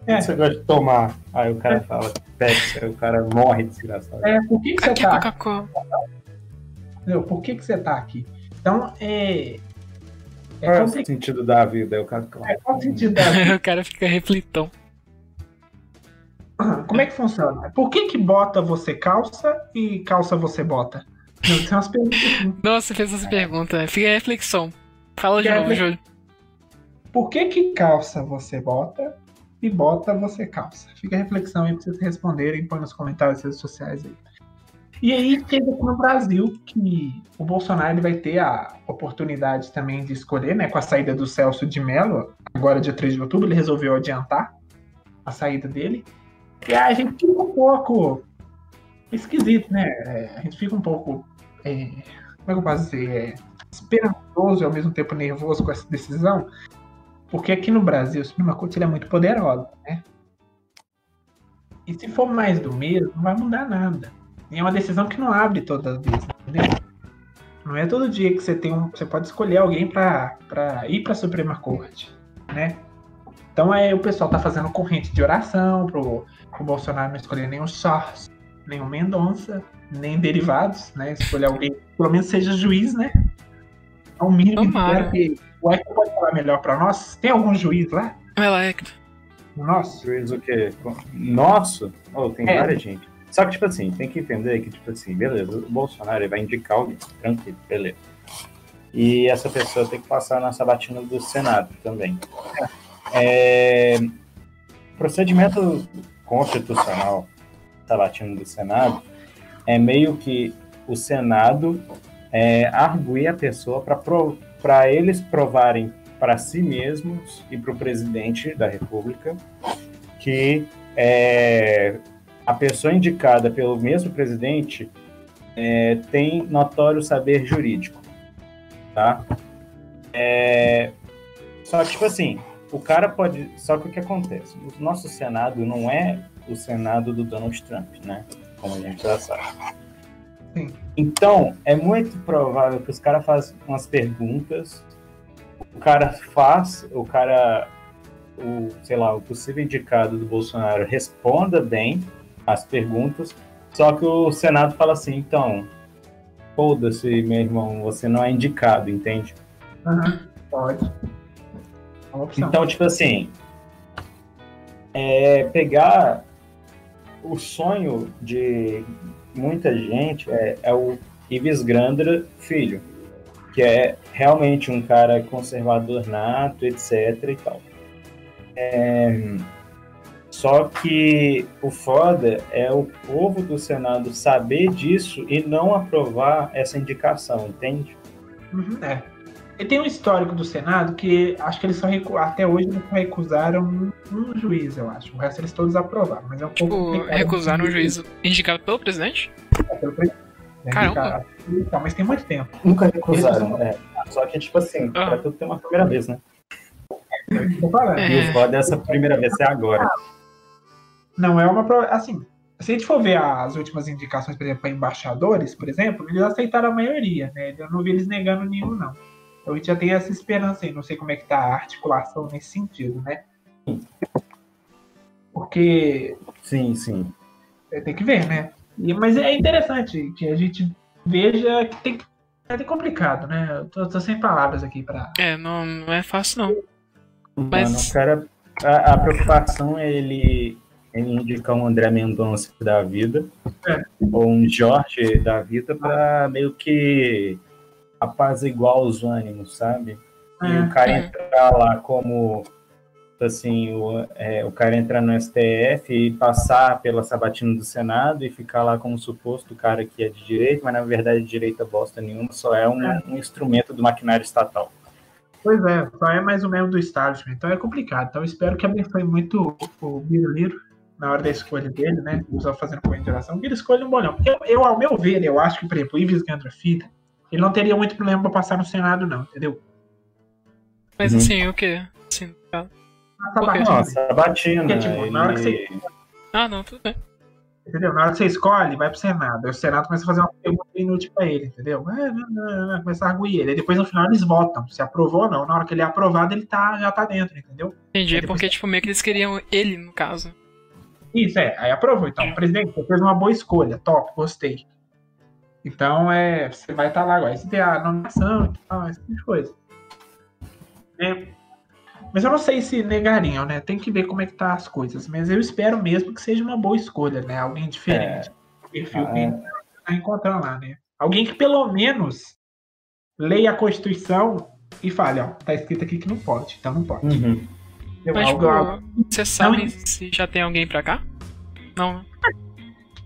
O é. que você gosta de tomar? Aí o cara é. fala, Pepsi, aí o cara morre desgraçado. É, por que, que você aqui tá aqui? Entendeu? Por que, que você tá aqui? Então, é. É qual é o sentido da vida? Aí o cara, é, qual o sentido da vida? o cara fica reflitão. Como é que funciona? Por que que bota você calça e calça você bota? Não. Nossa, fez essa pergunta. Fica a reflexão. Fala de novo, Júlio. Por que que calça você bota e bota você calça? Fica a reflexão aí pra vocês responderem, põe nos comentários das redes sociais aí. E aí chega aqui no Brasil que o Bolsonaro ele vai ter a oportunidade também de escolher, né? Com a saída do Celso de Mello, agora dia 3 de outubro, ele resolveu adiantar a saída dele. E a gente fica um pouco esquisito, né? É, a gente fica um pouco. É, como é que eu posso dizer? É, esperançoso e ao mesmo tempo nervoso com essa decisão. Porque aqui no Brasil, a Suprema Corte é muito poderosa, né? E se for mais do mesmo, não vai mudar nada. E é uma decisão que não abre todas as vezes, entendeu? Não é todo dia que você tem um, você pode escolher alguém para ir para a Suprema Corte, né? Então é o pessoal tá fazendo corrente de oração pro, pro Bolsonaro não escolher nenhum Soros, nenhum Mendonça, nem derivados, né? Escolher alguém que pelo menos seja juiz, né? É o mínimo Tomara. que o Hector pode falar melhor para nós. Tem algum juiz lá? Vai lá, Hector. Nosso? Juiz o quê? Nosso? Oh, tem É. várias gente. Só que, tipo assim, tem que entender que, tipo assim, beleza, o Bolsonaro ele vai indicar alguém, tranquilo, beleza. E essa pessoa tem que passar na sabatina do Senado também. É, procedimento constitucional sabatina do Senado é meio que o Senado é, arguir a pessoa para eles provarem para si mesmos e para o presidente da República que é, a pessoa indicada pelo mesmo presidente é, tem notório saber jurídico, tá? É, só que, tipo assim, o cara pode. Só que o que acontece? O nosso Senado não é o Senado do Donald Trump, né? Como a gente já sabe. Sim. Então, é muito provável que os caras façam umas perguntas, o cara faz, o cara, o, sei lá, o possível indicado do Bolsonaro responda bem as perguntas, só que o Senado fala assim, então, foda-se, meu irmão, você não é indicado, entende? Aham, Pode. É uma opção. Então, tipo assim, é pegar o sonho de muita gente é, é o Ives Grandra filho, que é realmente um cara conservador nato, etc e tal. É, só que o foda é o povo do Senado saber disso e não aprovar essa indicação, entende? Uhum, é. E tem um histórico do Senado que acho que eles só recu... até hoje eles só recusaram um, um juiz, eu acho. O resto eles todos aprovaram. Mas é um pouco. Tipo, complicado. recusaram o juízo indicado pelo presidente? É, pelo presidente, né, Caramba. indicado. Então, mas tem muito tempo. Nunca recusaram, é. Só que, tipo assim, Ah. pra tudo tem uma primeira vez, né? É. É. E o foda dessa primeira vez é agora. Não é uma. Assim, se a gente for ver as últimas indicações, por exemplo, para embaixadores, por exemplo, eles aceitaram a maioria, né? Eu não vi eles negando nenhum, não. Então a gente já tem essa esperança aí. Não sei como é que tá a articulação nesse sentido, né? Porque Sim, sim. é, tem que ver, né? E- mas é interessante que a gente veja que tem que. É complicado, né? Eu tô, tô sem palavras aqui pra. É, não, não é fácil não. Mas- Mano, o cara. A, a preocupação é ele, ele indicar um André Mendonça da vida, É. ou um Jorge da vida, pra meio que apaziguar os ânimos, sabe? E É, o cara é. entrar lá como. Assim, o, é, o cara entrar no STF e passar pela sabatina do Senado e ficar lá como suposto cara que é de direita, mas na verdade direita bosta nenhuma, só é um, É. um instrumento do maquinário estatal. Pois é, só é mais ou menos do establishment. Então é complicado. Então eu espero que abençoe muito o Biruliro na hora da escolha dele, né? Só fazendo consideração. Que ele escolha um bolhão. Eu, eu, ao meu ver, eu acho que, por exemplo, o Ives Gandra Filho, ele não teria muito problema pra passar no Senado, não, entendeu? Mas Uhum. assim, o quê? Assim, tá. Passa Por quê? batido, Não, sabatina, Porque, tipo, na hora que ele- Ah, não, tudo bem. entendeu? Na hora que você escolhe, vai pro Senado. Aí o Senado começa a fazer uma pergunta inútil pra ele, entendeu? É, não, não, não, começa a arguir ele. Aí depois no final eles votam se aprovou ou não. Na hora que ele é aprovado, ele tá, já tá dentro, entendeu? Entendi, Aí depois- porque, tipo, meio que eles queriam ele, no caso. Isso, é. Aí aprovou. Então, presidente, você fez uma boa escolha. Top, gostei. Então, é, você vai estar lá agora. Aí você tem a nomeação e tal, esse tipo de coisa. É, mas eu não sei se negariam, né? Tem que ver como é que tá as coisas. Mas eu espero mesmo que seja uma boa escolha, né? Alguém diferente. Perfil Ah, que a gente tá encontrando lá, né? Alguém que pelo menos leia a Constituição e fale, ó, tá escrito aqui que não pode, então não pode. Uhum. Eu, Mas, algo- tipo, algo- você sabe se já tem alguém pra cá? Não, né?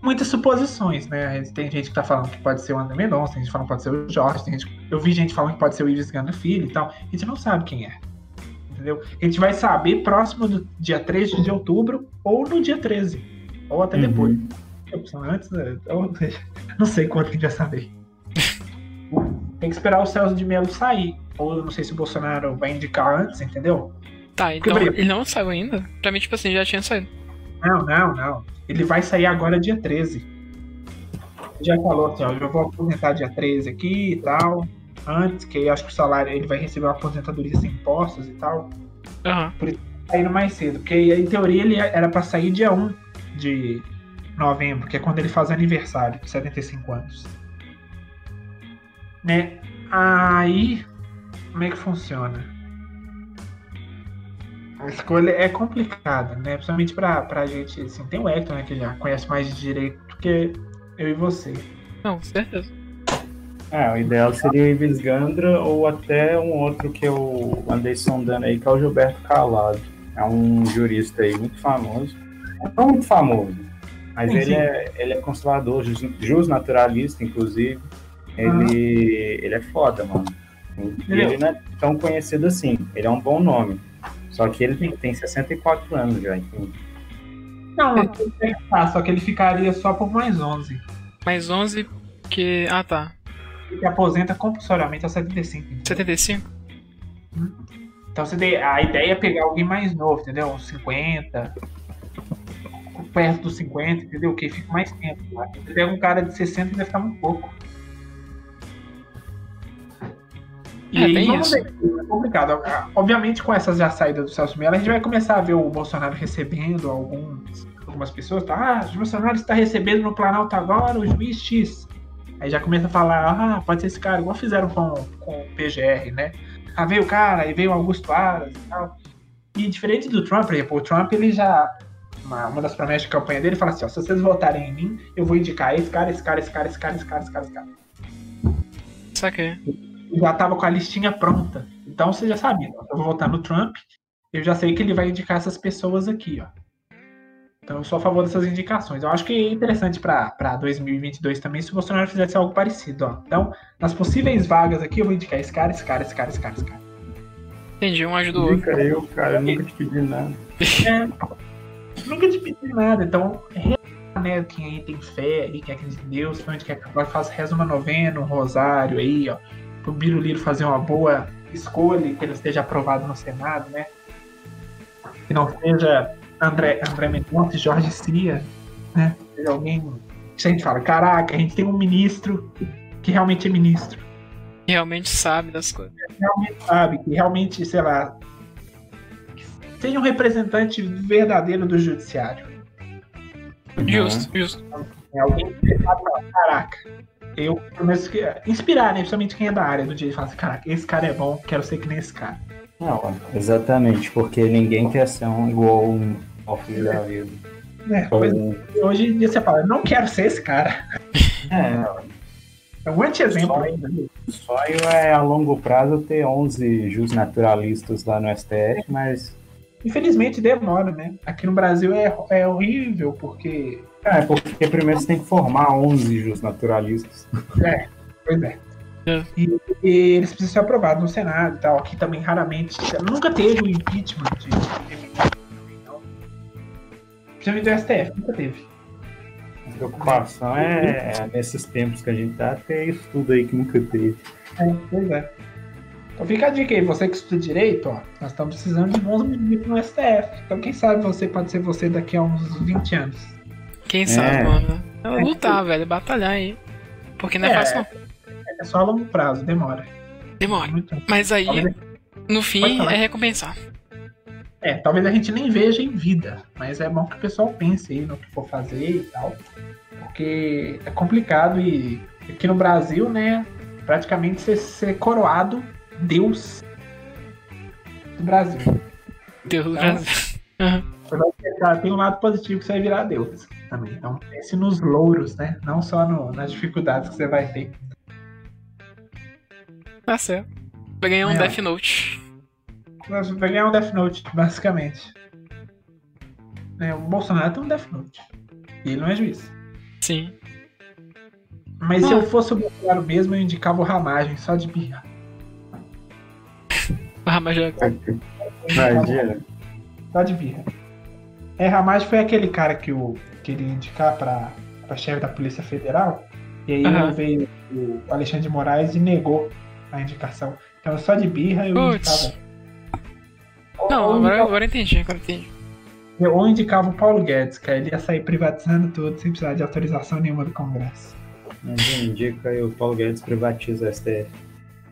Muitas suposições, né? Tem gente que tá falando que pode ser o André Mendonça, tem gente falando que pode ser o Jorge, tem gente... eu vi gente falando que pode ser o Ives Gana Filho e tal. A gente não sabe quem é. Entendeu? A gente vai saber próximo do dia 13 de outubro ou no dia 13. Ou até Uhum. depois. Antes, né? ou, não sei quando que a gente vai saber. Tem que esperar o Celso de Mello sair. Ou não sei se o Bolsonaro vai indicar antes, entendeu? Tá, então Gabriel. ele não saiu ainda? Pra mim, tipo assim, já tinha saído. Não, não, não. Ele vai sair agora dia 13. Ele já falou assim, ó, eu vou aposentar dia 13 aqui e tal. Antes, que acho que o salário ele vai receber uma aposentadoria sem impostos e tal. Aham. Saindo mais cedo. Porque em teoria ele era pra sair dia 1 de novembro, que é quando ele faz aniversário, de 75 anos. Né? Aí, como é que funciona? A escolha é complicada, né? Principalmente pra, pra gente, assim, tem o Hector, né, que já conhece mais de direito do que eu e você. Não, certeza. É, o ideal seria o Ives Gandra ou até um outro que eu andei sondando aí, que é o Gilberto Calado. É um jurista aí muito famoso. Não muito famoso, mas Sim, ele sim. é, ele é conservador, jus- justnaturalista, inclusive. Ele, ele é foda, mano. E Ele é- ele não é tão conhecido assim. Ele é um bom nome. Só que ele tem, tem 64 anos já, enfim. Não, não tem que pensar, só que ele ficaria só por mais 11. Mais 11 porque. Ah, tá. Ele se aposenta compulsoriamente aos 75. entendeu? 75? Então você tem- a ideia é pegar alguém mais novo, entendeu? Uns 50. Perto dos 50, entendeu? Que fica mais tempo. Lá. Você pega um cara de 60 vai ficar muito pouco. E É, aí, tem vamos isso. ver, é complicado. Obviamente, com essas já saídas do Celso Mello, a gente vai começar a ver o Bolsonaro recebendo alguns, algumas pessoas. Tá? Ah, o Bolsonaro está recebendo no Planalto agora o juiz X. Aí já começa a falar, ah, pode ser esse cara, igual fizeram com, com o PGR, né? Ah, veio o cara, aí veio o Augusto Aras e tal. E diferente do Trump, por exemplo, o Trump, ele já. Uma, uma das promessas de campanha dele fala assim: ó, se vocês votarem em mim, eu vou indicar esse cara, esse cara, esse cara, esse cara, esse cara, esse cara, esse cara. Saquei. E já tava com a listinha pronta. Então você já sabia: ó, eu vou votar no Trump, eu já sei que ele vai indicar essas pessoas aqui, ó. Então eu sou a favor dessas indicações. Eu acho que é interessante para 2022 também se o Bolsonaro fizesse algo parecido, ó. Então, nas possíveis vagas aqui, eu vou indicar esse cara, esse cara, esse cara, esse cara, esse cara. Entendi, um ajuda o outro. Fica eu, cara, eu nunca te pedi nada. Nunca te pedi nada, então reza, né, quem aí tem fé, aí, quem acredita em Deus, onde quer que agora faça, reza uma novena, um rosário aí, ó, pro Biruliro fazer uma boa escolha e que ele esteja aprovado no Senado, né? Que não seja André, André Mendonça e Jorge Cia, né? Seja alguém que a gente fala, caraca, a gente tem um ministro que realmente é ministro, Realmente sabe das coisas. realmente sabe, que realmente, sei lá, que seja um representante verdadeiro do judiciário. Justo, justo. É alguém que fala, caraca, eu pelo menos que- inspirar, né? Principalmente quem é da área do dia e fala assim, caraca, esse cara é bom, quero ser que nem esse cara. Não, exatamente, porque ninguém quer ser um igual um ao filho da vida. É, pois, hoje em dia você fala, não quero ser esse cara. É, É um anti-exemplo ainda. o sonho é a longo prazo ter 11 jus naturalistas lá no STF, mas Infelizmente demora, né? Aqui no Brasil é, é horrível, porque. É porque primeiro você tem que formar 11 jus naturalistas. Pois é. É. E, e eles precisam ser aprovados no Senado e tal. Aqui também raramente. Nunca teve o impeachment de. de- não. Principalmente do STF, nunca teve. A preocupação é, é, nesses tempos que a gente tá, ter isso tudo aí que nunca teve. É, pois é. Então fica a dica aí, você que estuda direito, ó, nós estamos precisando de bons ministros no STF. Então quem sabe você pode ser você daqui a uns 20 anos. Quem sabe, É. mano. É lutar, velho. Batalhar aí. Porque não é, É. fácil, não. É só a longo prazo, demora. Demora. Muito. Mas aí, Talvez, no fim, é recompensar. é, talvez a gente nem veja em vida, mas é bom que o pessoal pense aí no que for fazer e tal. Porque é complicado e aqui no Brasil, né, praticamente ser, ser coroado Deus do Brasil. Deus do Então, Brasil. Aham. Pensar, tem um lado positivo que você vai virar Deus também. Então pense nos louros, né? Não só no- nas dificuldades que você vai ter. Tá certo. Vai ganhar um É. Death Note. Vai ganhar um Death Note, basicamente. Né, o Bolsonaro tem um Death Note. E ele não é juiz. Sim. Mas se Ah. eu fosse o Bolsonaro mesmo, eu indicava o Ramagem, só de birra. Mas já. Imagina. Só de birra. É, Ramagem foi aquele cara que eu queria indicar pra, pra chefe da Polícia Federal. E aí Aham. veio o Alexandre de Moraes e negou a indicação. Então só de birra eu Putz. indicava. Não, ou, agora, indicava, agora eu entendi, agora eu entendi. ou indicava o Paulo Guedes, que aí ele ia sair privatizando tudo sem precisar de autorização nenhuma do Congresso. Imagina, indica aí o Paulo Guedes privatiza o STF.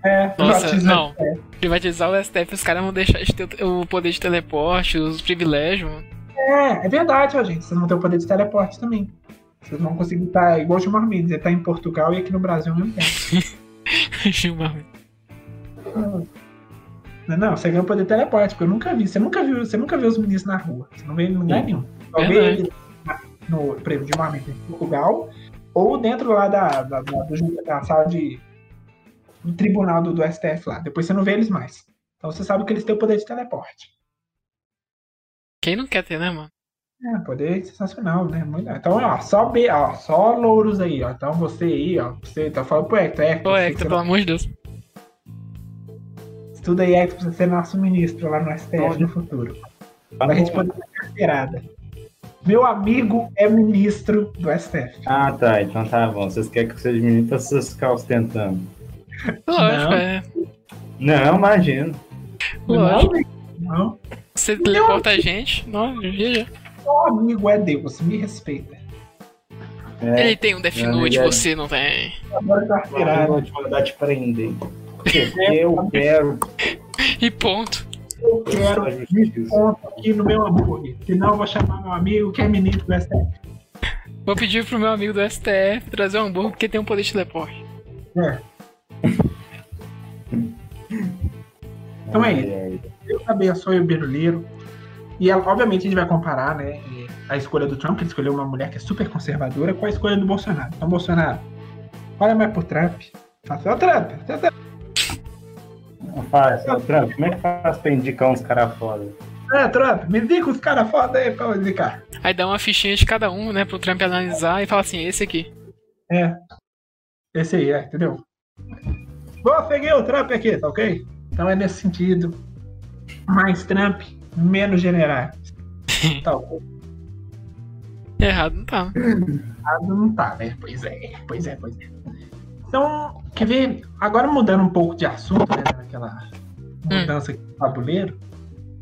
É, Nossa, privatizando. não. Privatizar o STF, os caras vão deixar de ter o poder de teleporte, os privilégios, mano. É, é verdade, ó, gente. Vocês vão ter o poder de teleporte também. Vocês vão conseguir estar igual o Gilmar Mendes, ele tá em Portugal e aqui no Brasil ao mesmo tempo. Gilmar. Não, não, você ganha o poder de teleporte, porque eu nunca vi. Você nunca viu, você nunca viu os ministros na rua. Você não vê em lugar Sim. nenhum. Só vê ele no, por exemplo, Gilmar Mendes em Portugal, ou dentro lá da, da, da, da sala de. do tribunal do, do STF lá. Depois você não vê eles mais. Então você sabe que eles têm o poder de teleporte. Quem não quer ter, né, mano? É, poder sensacional, né? Muito- Então, ó, só, B, ó, só louros aí, ó. Então você aí, ó, você tá falando pro Hector, Hector, Ô, Hector, você pelo amor de Deus. estuda aí, Hector, pra você ser nosso ministro lá no STF no futuro. Tá Pra gente bom. poder ter carteirada. Meu amigo é ministro do STF. Ah, tá. Então tá bom. Vocês querem que eu seja então vocês ficam ostentando. Lógico, Não. é. Não, imagino. Lógico. Não, não. Você teleporta a gente, não. Meu amigo é Deus, me respeita. É, Ele tem um Death Meu Note, amigo é- você não tem. Agora tá eu tirado. vou te mandar te prender. Porque eu quero. E ponto. Eu quero ponto aqui no meu hambúrguer. Senão eu vou chamar meu amigo que é ministro do STF. Vou pedir pro meu amigo do STF trazer um hambúrguer porque tem um poder de teleporte. É. Então é isso. Deus abençoe o Biruleiro. E ela- obviamente a gente vai comparar, né, a escolha do Trump, que ele escolheu uma mulher que é super conservadora, com a escolha do Bolsonaro. Então, Bolsonaro, olha mais pro Trump. Fala, ô Trump, Não faz, ô, Trump, como é que faz pra indicar uns caras foda? é, Trump, me indica os caras foda aí pra eu indicar. Aí dá uma fichinha de cada um, né, pro Trump analisar e fala assim, esse aqui. É. Esse aí, é, entendeu? Vou seguir o Trump aqui, tá ok? Então é nesse sentido. Mais Trump, menos generais. Tá ok. Errado não tá. errado não tá, né? Pois é, pois é, pois é. Então, quer ver? Agora mudando um pouco de assunto, né? Naquela mudança aqui do tabuleiro.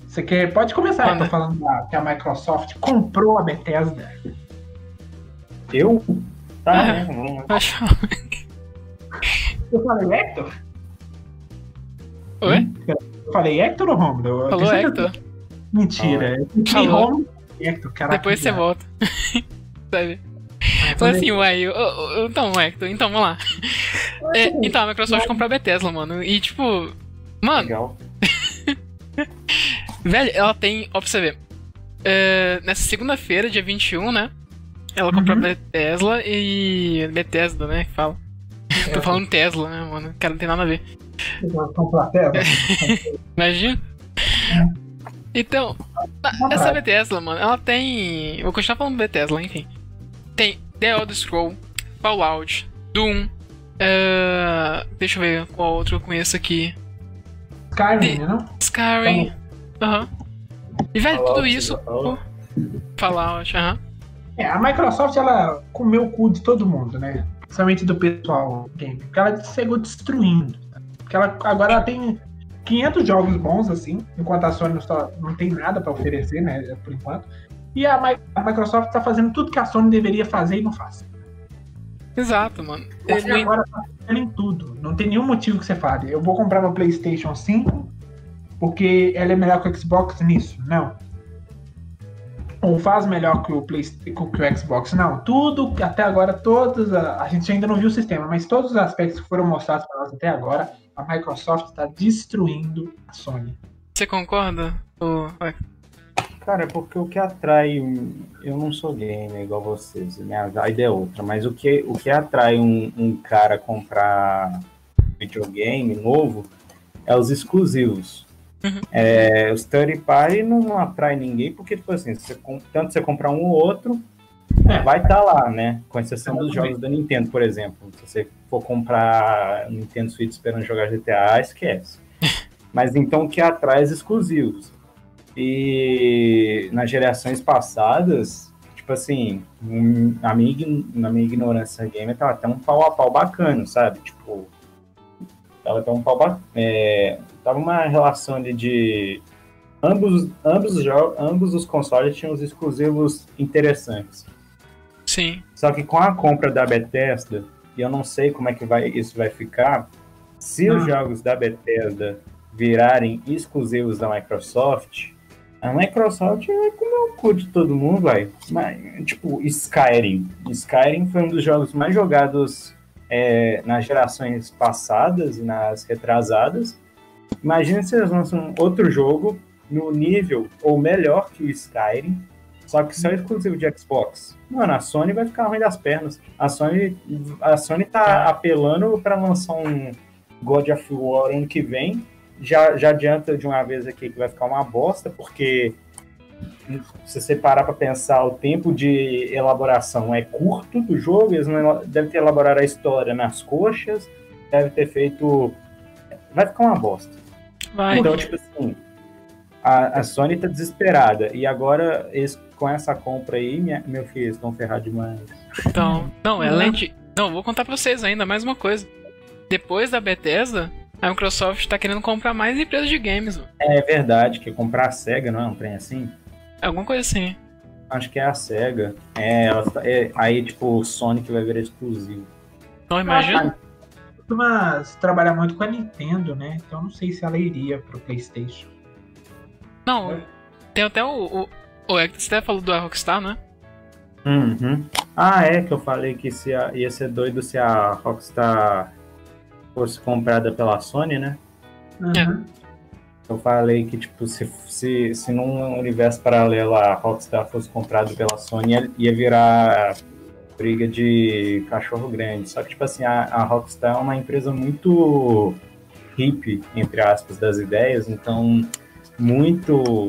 Você quer. Pode começar, eu tô Manda. falando da- que a Microsoft comprou a Bethesda. Eu? Tá, Ah. né? Vamos lá. Eu falei Hector? Oi? Eu falei Hector ou Romulo? Eu Falou Hector. Mentira. Eu pensei Falou. Romulo e Hector, caraca. Depois você volta. Sabe? Ah, Fala assim, uai, eu- eu- eu- então, Hector, então vamos lá. É, então, a Microsoft comprou a Bethesda, mano. E tipo, mano, Legal. velho, ela tem, ó, pra você ver. É, nessa segunda-feira, dia 21, né? Ela comprou Uhum. a Bethesda e. Bethesda, né? Que fala. Tô falando Tesla, né, mano? Cara, não tem nada a ver. Tesla? Imagina. Então, a- essa Bethesda, mano, ela tem. Vou continuar falando Bethesda, enfim. Tem The Elder Scroll, Fallout, Doom. é, deixa eu ver qual outro eu conheço aqui. Skyrim, né, não? Skyrim. Aham. E, velho, tudo isso. falou? Fallout, aham. É, a Microsoft, ela comeu o cu de todo mundo, né? Principalmente do pessoal game. Porque ela chegou destruindo. Porque ela, agora ela tem 500 jogos bons, assim, enquanto a Sony só não tem nada pra oferecer, né, por enquanto. E a, Mi- a Microsoft tá fazendo tudo que a Sony deveria fazer e não faz. Exato, mano. Você Ele- agora tá fazendo em tudo. Não tem nenhum motivo que você fale. Eu vou comprar meu PlayStation 5 porque ela é melhor que o Xbox nisso. Não. Ou faz melhor que o, Play, que o Xbox. Não. Tudo, até agora, todos. A, a gente ainda não viu o sistema, mas todos os aspectos que foram mostrados para nós até agora, a Microsoft está destruindo a Sony. Você concorda? Cara, é porque o que atrai. um- Eu não sou gamer igual vocês, minha vida é outra, mas o que, o que atrai um, um cara a comprar videogame novo é os exclusivos. Uhum. É, os third party não atrai ninguém, porque, tipo assim, você, tanto você comprar um ou outro, É. vai estar lá, né? Com exceção dos jogos da Nintendo, por exemplo. Se você for comprar Nintendo Switch esperando jogar GTA, esquece. Mas então o que atrai os exclusivos. E nas gerações passadas, tipo assim, na, minha, na minha ignorância gamer, tava até um pau a pau bacana, sabe? Tipo, tava até um pau bacana. É, tava uma relação ali de. Ambos, ambos, os ambos os consoles tinham os exclusivos interessantes. sim. Só que com a compra da Bethesda, e eu não sei como é que vai, isso vai ficar, se os Ah. jogos da Bethesda virarem exclusivos da Microsoft, a Microsoft vai comer o cu de todo mundo, vai. Mas, Tipo, Skyrim. Skyrim foi um dos jogos mais jogados é, nas gerações passadas e nas retrasadas. Imagina se eles lançam outro jogo no nível ou melhor que o Skyrim, só que só exclusivo de Xbox. Mano, a Sony vai ficar ruim das pernas. A Sony, a Sony tá apelando para lançar um God of War ano que vem. Já, já adianta de uma vez aqui que vai ficar uma bosta, porque se você parar para pensar, o tempo de elaboração é curto do jogo, eles não devem ter elaborado a história nas coxas, deve ter feito. Vai ficar uma bosta. Vai. Então, tipo assim, a, a Sony tá desesperada. E agora, eles, com essa compra aí, minha- meu filho, eles estão ferrados demais. Então, não, além de. Não, vou contar pra vocês ainda mais uma coisa. Depois da Bethesda, a Microsoft tá querendo comprar mais empresas de games, mano. É verdade, que comprar a SEGA, não é um trem assim? Alguma coisa assim. Acho que é a SEGA. É, ela tá- é, aí, tipo, o Sonic vai virar exclusivo. Não imagina? Costuma trabalhar muito com a Nintendo, né? Então não sei se ela iria pro PlayStation. Não, tem até o. O, o é que você até falou da Rockstar, né? Uhum. Ah, é que eu falei que se a- ia ser doido se a Rockstar fosse comprada pela Sony, né? Uhum. Eu falei que, tipo, se, se, se num universo paralelo a Rockstar fosse comprada pela Sony, ia, ia virar briga de cachorro grande. Só que, tipo assim, a, a Rockstar é uma empresa muito hippie, entre aspas, das ideias, então, muito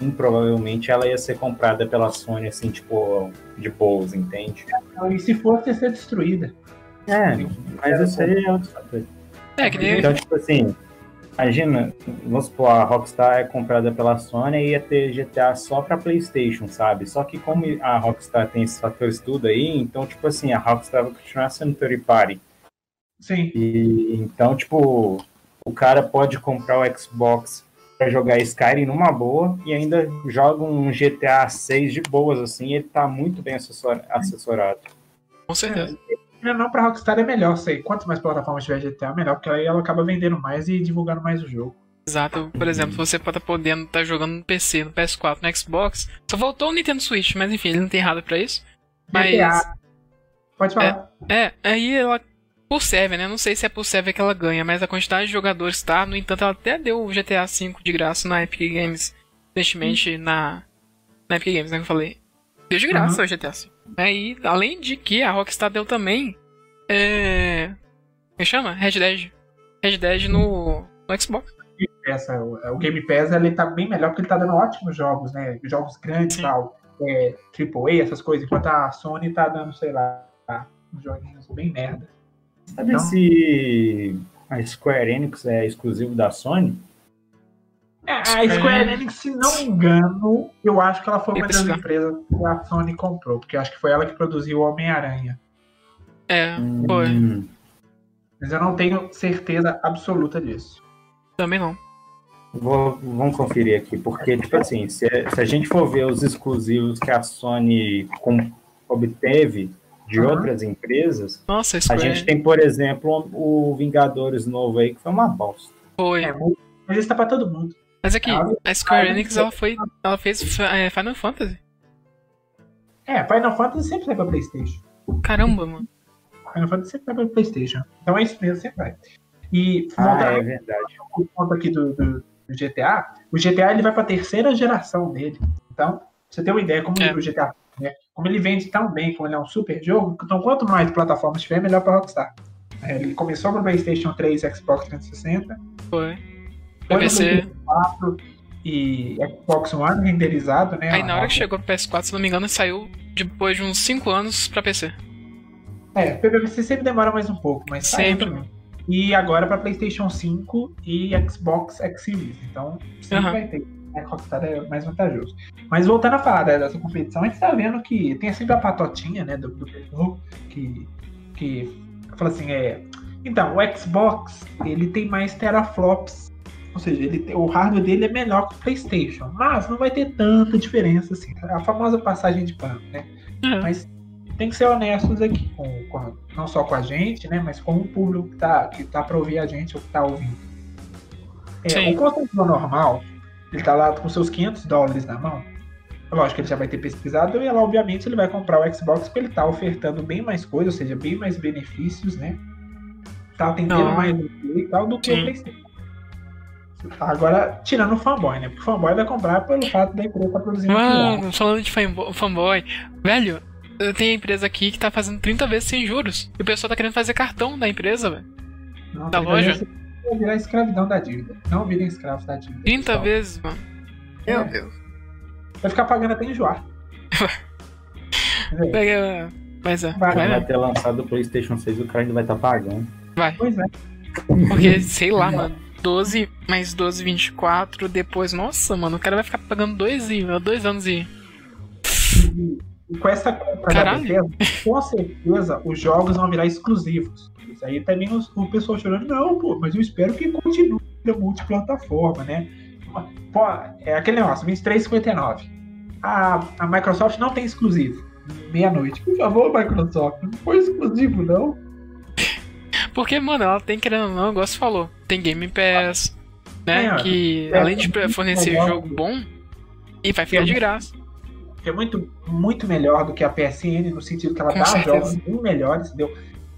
improvavelmente ela ia ser comprada pela Sony, assim, tipo, de boas, entende? Então, E se fosse, ia ser destruída. É, mas isso aí é outro fator. É, que nem. Então, tipo assim, imagina, vamos supor, a Rockstar é comprada pela Sony e ia ter GTA só pra Playstation, sabe? Só que como a Rockstar tem esses fatores tudo aí, então, tipo assim, a Rockstar vai continuar sendo third party. Sim. E, então, tipo, o cara pode comprar o Xbox pra jogar Skyrim numa boa e ainda joga um GTA 6 de boas, assim, ele tá muito bem assessor- assessorado. Com certeza. Não, não, pra Rockstar é melhor, sei. Quanto mais plataformas tiver GTA, melhor, porque aí ela acaba vendendo mais e divulgando mais o jogo. Exato. Por exemplo, você pode estar podendo estar jogando no PC, no PS4, no Xbox. Só faltou o Nintendo Switch, mas enfim, ele não tem errado pra isso. Mas. GTA. Pode falar. É, aí ela. Por server, né? Não sei se é por server que ela ganha, mas a quantidade de jogadores tá. No entanto, ela até deu o GTA V de graça na Epic Games. Recentemente na. Na Epic Games, né? Que eu falei. Deu de graça o GTA V. Aí, além de que a Rockstar deu também. É. Como é que chama? Red Dead. Red Dead no, no Xbox. Essa, o, o Game Pass ele tá bem melhor porque ele tá dando ótimos jogos, né? Jogos grandes e tal. É, AAA, essas coisas, enquanto a Sony tá dando, sei lá, uns joguinhos bem merda. Sabe Então- se a Square Enix é exclusivo da Sony? É, a Square Enix, se não me engano, eu acho que ela foi uma das empresas que a Sony comprou, porque acho que foi ela que produziu o Homem-Aranha. É, foi. Hum, Mas eu não tenho certeza absoluta disso. Também não. vou- vamos conferir aqui, porque, tipo assim, se, se a gente for ver os exclusivos que a Sony com- obteve de Aham. outras empresas, Nossa, a Square gente tem, por exemplo, o Vingadores novo aí, que foi uma bosta. foi. É, mas isso tá pra todo mundo. Mas aqui, Ah, a Square ah, Enix ela foi. Ela fez é, Final Fantasy. É, Final Fantasy sempre vai pra Playstation. Caramba, mano. Final Fantasy sempre vai pra Playstation. Então é isso mesmo, sempre vai. E Ah, é verdade. ao ponto aqui do, do- do GTA, o GTA ele vai pra terceira geração dele. Então, pra você ter uma ideia como É. o GTA? Como ele vende tão bem, como ele é um super jogo, então quanto mais plataformas tiver, melhor pra Rockstar. É, Ele começou no PlayStation 3 e Xbox 360. Foi. Foi no PC. PlayStation 4 e Xbox One renderizado, né? Aí na hora que chegou pro PS4, se não me engano, saiu depois de uns 5 anos pra PC. É, PPC sempre demora mais um pouco, mas Sempre. também. E agora para PlayStation 5 e Xbox X Series. Então, sempre Aham. vai ter. A Rockstar é mais vantajoso. Mas voltando a falar né, dessa competição, a gente tá vendo que tem sempre a patotinha, né, do, do pessoal que, que fala assim, é... Então, o Xbox, ele tem mais teraflops. Ou seja, ele, o hardware dele é melhor que o PlayStation. Mas não vai ter tanta diferença, assim. A famosa passagem de pano, né? É. Mas tem que ser honestos aqui, com, com- não só com a gente, né, mas com o público que tá, que tá pra ouvir a gente ou que tá ouvindo. É, o consumidor normal, ele tá lá com seus 500 dólares na mão. Lógico que ele já vai ter pesquisado e, ela, obviamente, ele vai comprar o Xbox porque ele tá ofertando bem mais coisas, ou seja, bem mais benefícios, né? Tá atendendo Não. mais e tal do que Sim. o PlayStation. Agora, tirando o fanboy, né? Porque o fanboy vai comprar pelo fato da empresa estar produzindo aquilo lá. Mano, falando de fanbo- fanboy, velho, eu tenho empresa aqui que tá fazendo 30 vezes sem juros. E o pessoal tá querendo fazer cartão da empresa, velho. Da tá loja? ligado? Vai virar escravidão da dívida. Não virem escravos da dívida. 30 pessoal. vezes, mano. É. Deus. Vai ficar pagando até enjoar. É, Pega. Mas é, Vai, vai, Vai ter lançado o PlayStation 6, o cara ainda vai estar pagando. Vai. Pois é. Porque, sei lá, mano. 12, mais 12, 24. Depois, nossa, mano, o cara vai ficar pagando dois, e- dois anos e. E, e com essa compra da Caralho. Bethesda, com certeza os jogos vão virar exclusivos. Aí também os, o pessoal chorando, não, pô, mas eu espero que continue a multiplataforma, né? Pô, é aquele negócio, 23,59. A, a Microsoft não tem exclusivo. Meia-noite. Por favor, Microsoft, não foi exclusivo, não. Porque, mano, ela tem, querendo ou não, igual você falou, tem Game Pass, né? É, que é, além de é fornecer jogo bom, e vai ficar de graça. é muito, muito melhor do que a PSN, no sentido que ela Com dá certeza. jogos melhores, entendeu?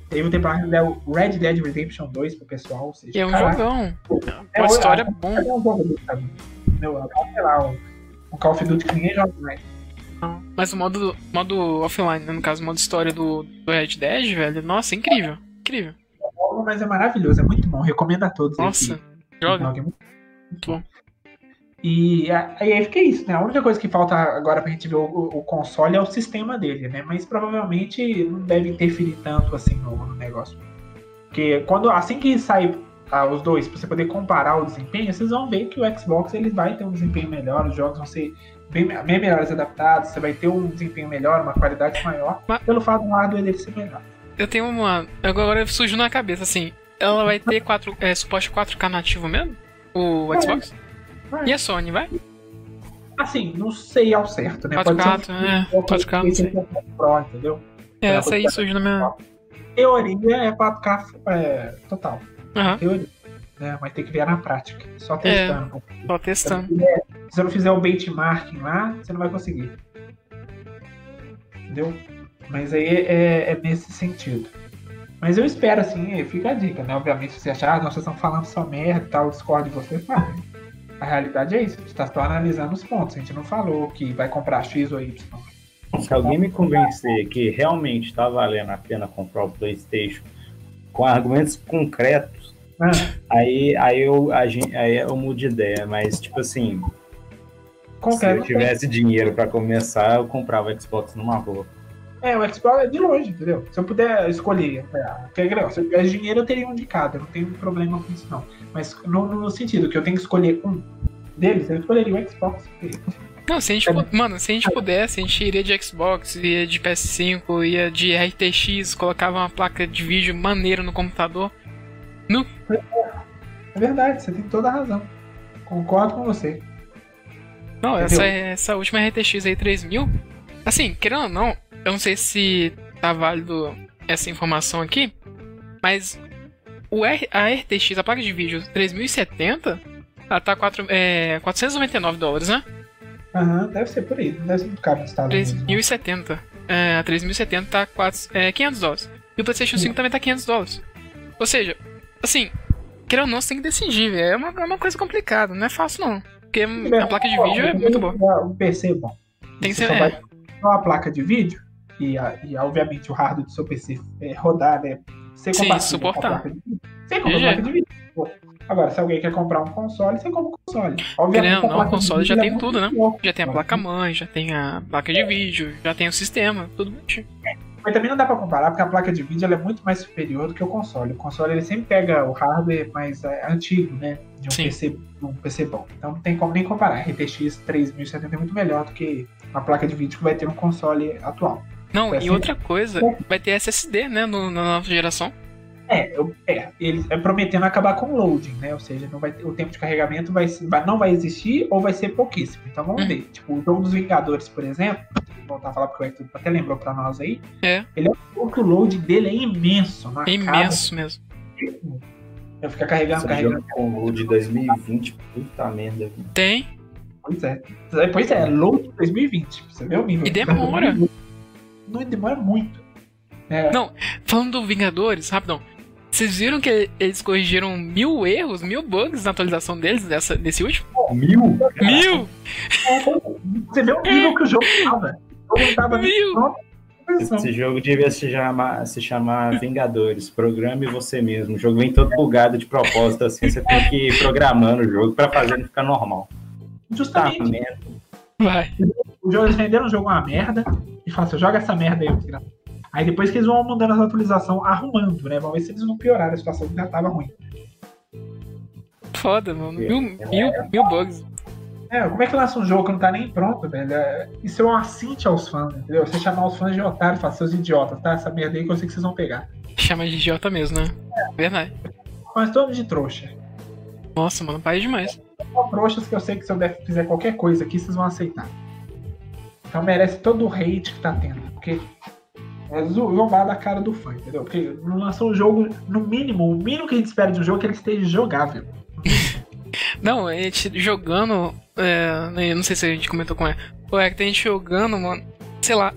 Teve um tempo lá que deu Red Dead Redemption 2 pro pessoal, seja, é um caraca, jogão. é, Uma história é, bom. é um jogo sabe? Dá, sei lá, um Call of Duty que ninguém joga mais. Mas o modo, modo offline, né, no caso, o modo história do, do Red Dead, velho, nossa, incrível. Incrível. Mas é maravilhoso, é muito bom, recomendo a todos. Nossa, que joga. joguem. Muito bom. E aí fica isso, né? A única coisa que falta agora pra gente ver o, o- console é o sistema dele, né? Mas provavelmente não deve interferir tanto assim no, no negócio. Porque quando, assim que sair ah, os dois, pra você poder comparar o desempenho, vocês vão ver que o Xbox ele vai ter um desempenho melhor, os jogos vão ser bem, bem melhores adaptados, você vai ter um desempenho melhor, uma qualidade maior, Mas- pelo fato do hardware dele ser melhor. Eu tenho uma. Agora surgiu na cabeça, assim. Ela vai ter quatro, é, suporte 4K nativo mesmo? O Xbox? Vai. E a Sony, vai? Assim, não sei ao certo, né? 4K, é, pode 4K, não sei. Pro, entendeu? É, essa aí surgiu na minha. Teoria é 4K é, total. Aham, teoria, né? Mas tem que ver na prática. Só testando. tô Se testando. você não fizer o benchmarking lá, você não vai conseguir. Entendeu? Mas aí é, é nesse sentido. Mas eu espero, assim, fica a dica, né? Obviamente, se você achar, ah, nós estão falando só merda e tal, discordo de você, fala. A realidade é isso, a gente está só analisando os pontos. A gente não falou que vai comprar X ou Y. Se alguém me convencer que realmente está valendo a pena comprar o PlayStation com argumentos concretos, Ah, aí, aí, eu, a gente, aí eu mudo de ideia. Mas, tipo assim, se qualquer eu tivesse dinheiro para começar, eu comprava o Xbox numa boa. É, o Xbox é de longe, entendeu? Se eu puder escolher, é, que legal, se eu tivesse dinheiro, eu teria um de cada, eu não tenho problema com isso, não. Mas no, no sentido que eu tenho que escolher um deles, eu escolheria o Xbox. Não, se a gente, pu- mano, se a gente pudesse, a gente iria de Xbox, ia de PS5, ia de RTX, colocava uma placa de vídeo maneira no computador. É verdade, você tem toda a razão. Concordo com você. Não, Entendeu? essa, essa última RTX aí, 3000. Assim, querendo ou não, eu não sei se tá válido essa informação aqui, mas o R- a RTX, a placa de vídeo 3070, ela tá 4, é, 499 dólares, né? Aham, deve ser por aí. Deve ser muito caro nos Estados Unidos. não. 3070. É, a 3070 tá 4, é, 500 dólares. E o PlayStation 5 também tá 500 dólares. Ou seja, assim, querendo ou não, você tem que decidir, velho. É uma, é uma coisa complicada, não é fácil não. Porque a placa de vídeo é muito boa. Um PC bom. Tem que ser. só É, ter uma placa de vídeo e, a- e obviamente o hardware do seu PC é, rodar, né? Ser Sim, suportar. Você compra placa de vídeo. Agora, se alguém quer comprar um console, você compra um console. Obviamente, não, o console já é tem tudo, né? já tem a placa-mãe, já tem a placa de vídeo, já tem o sistema, tudo bonitinho. Mas também não dá pra comparar, porque a placa de vídeo é muito mais superior do que o console. O console ele sempre pega o hardware mais é, antigo, né? De um Sim. PC, um PC bom. Então não tem como nem comparar. RTX 3070 é muito melhor do que a placa de vídeo que vai ter um console atual. Não, É e assim. outra coisa, vai ter SSD, né, no- na nova geração. É, eu- é, ele é prometendo acabar com o loading, né? Ou seja, não vai ter- o tempo de carregamento vai, vai- não vai existir ou vai ser pouquíssimo. Então vamos Uhum. ver. Tipo, o jogo dos Vingadores, por exemplo, vou voltar a falar porque o até lembrou pra nós aí. É. Ele é um o load dele é imenso. Não É acaba. imenso mesmo. Eu ficar carregando, Esse carregando. jogo com o de 2020, puta merda. Tem. Pois é. É, Pois é, load 2020. Você vê o nível. E demora. Não demora muito. É, Não. Falando do Vingadores, rapidão. Vocês viram que eles corrigiram mil erros, mil bugs na atualização deles, dessa, desse último? Mil? Mil! Você vê o nível que o jogo tava. O jogo tava Mil! Esse jogo devia se chamar, se chamar Vingadores. Programe você mesmo. O jogo vem todo bugado de propósito, assim. Você tem que ir programando o jogo pra fazer ele ficar normal. Tá, Justamente. merda. Vai. O jogo, eles venderam o jogo uma merda e falaram assim, joga essa merda aí. Aí depois que eles vão mandando as atualizações, arrumando, né? Vamos ver se eles vão piorar a situação que já tava ruim. foda, mano. Mil, É. mil, mil bugs. É, como é que lança um jogo que não tá nem pronto, velho? É- Isso é um assinte aos fãs, entendeu? Você chamar os fãs de otário e falar, seus idiotas, tá? Essa merda aí que eu sei que vocês vão pegar. Chama de idiota mesmo, né? Verdade. Mas todos de trouxa. Nossa, mano, pai demais. São trouxas que eu sei que se eu der- fizer qualquer coisa aqui, vocês vão aceitar. Então merece todo o hate que tá tendo. Porque é zo- zombar da cara do fã, entendeu? Porque não lançou um jogo, no mínimo, o mínimo que a gente espera de um jogo é que ele esteja jogável. Não, a gente jogando. É, né, não sei se a gente comentou com ela. Pô, é que tem gente jogando, mano. Sei lá.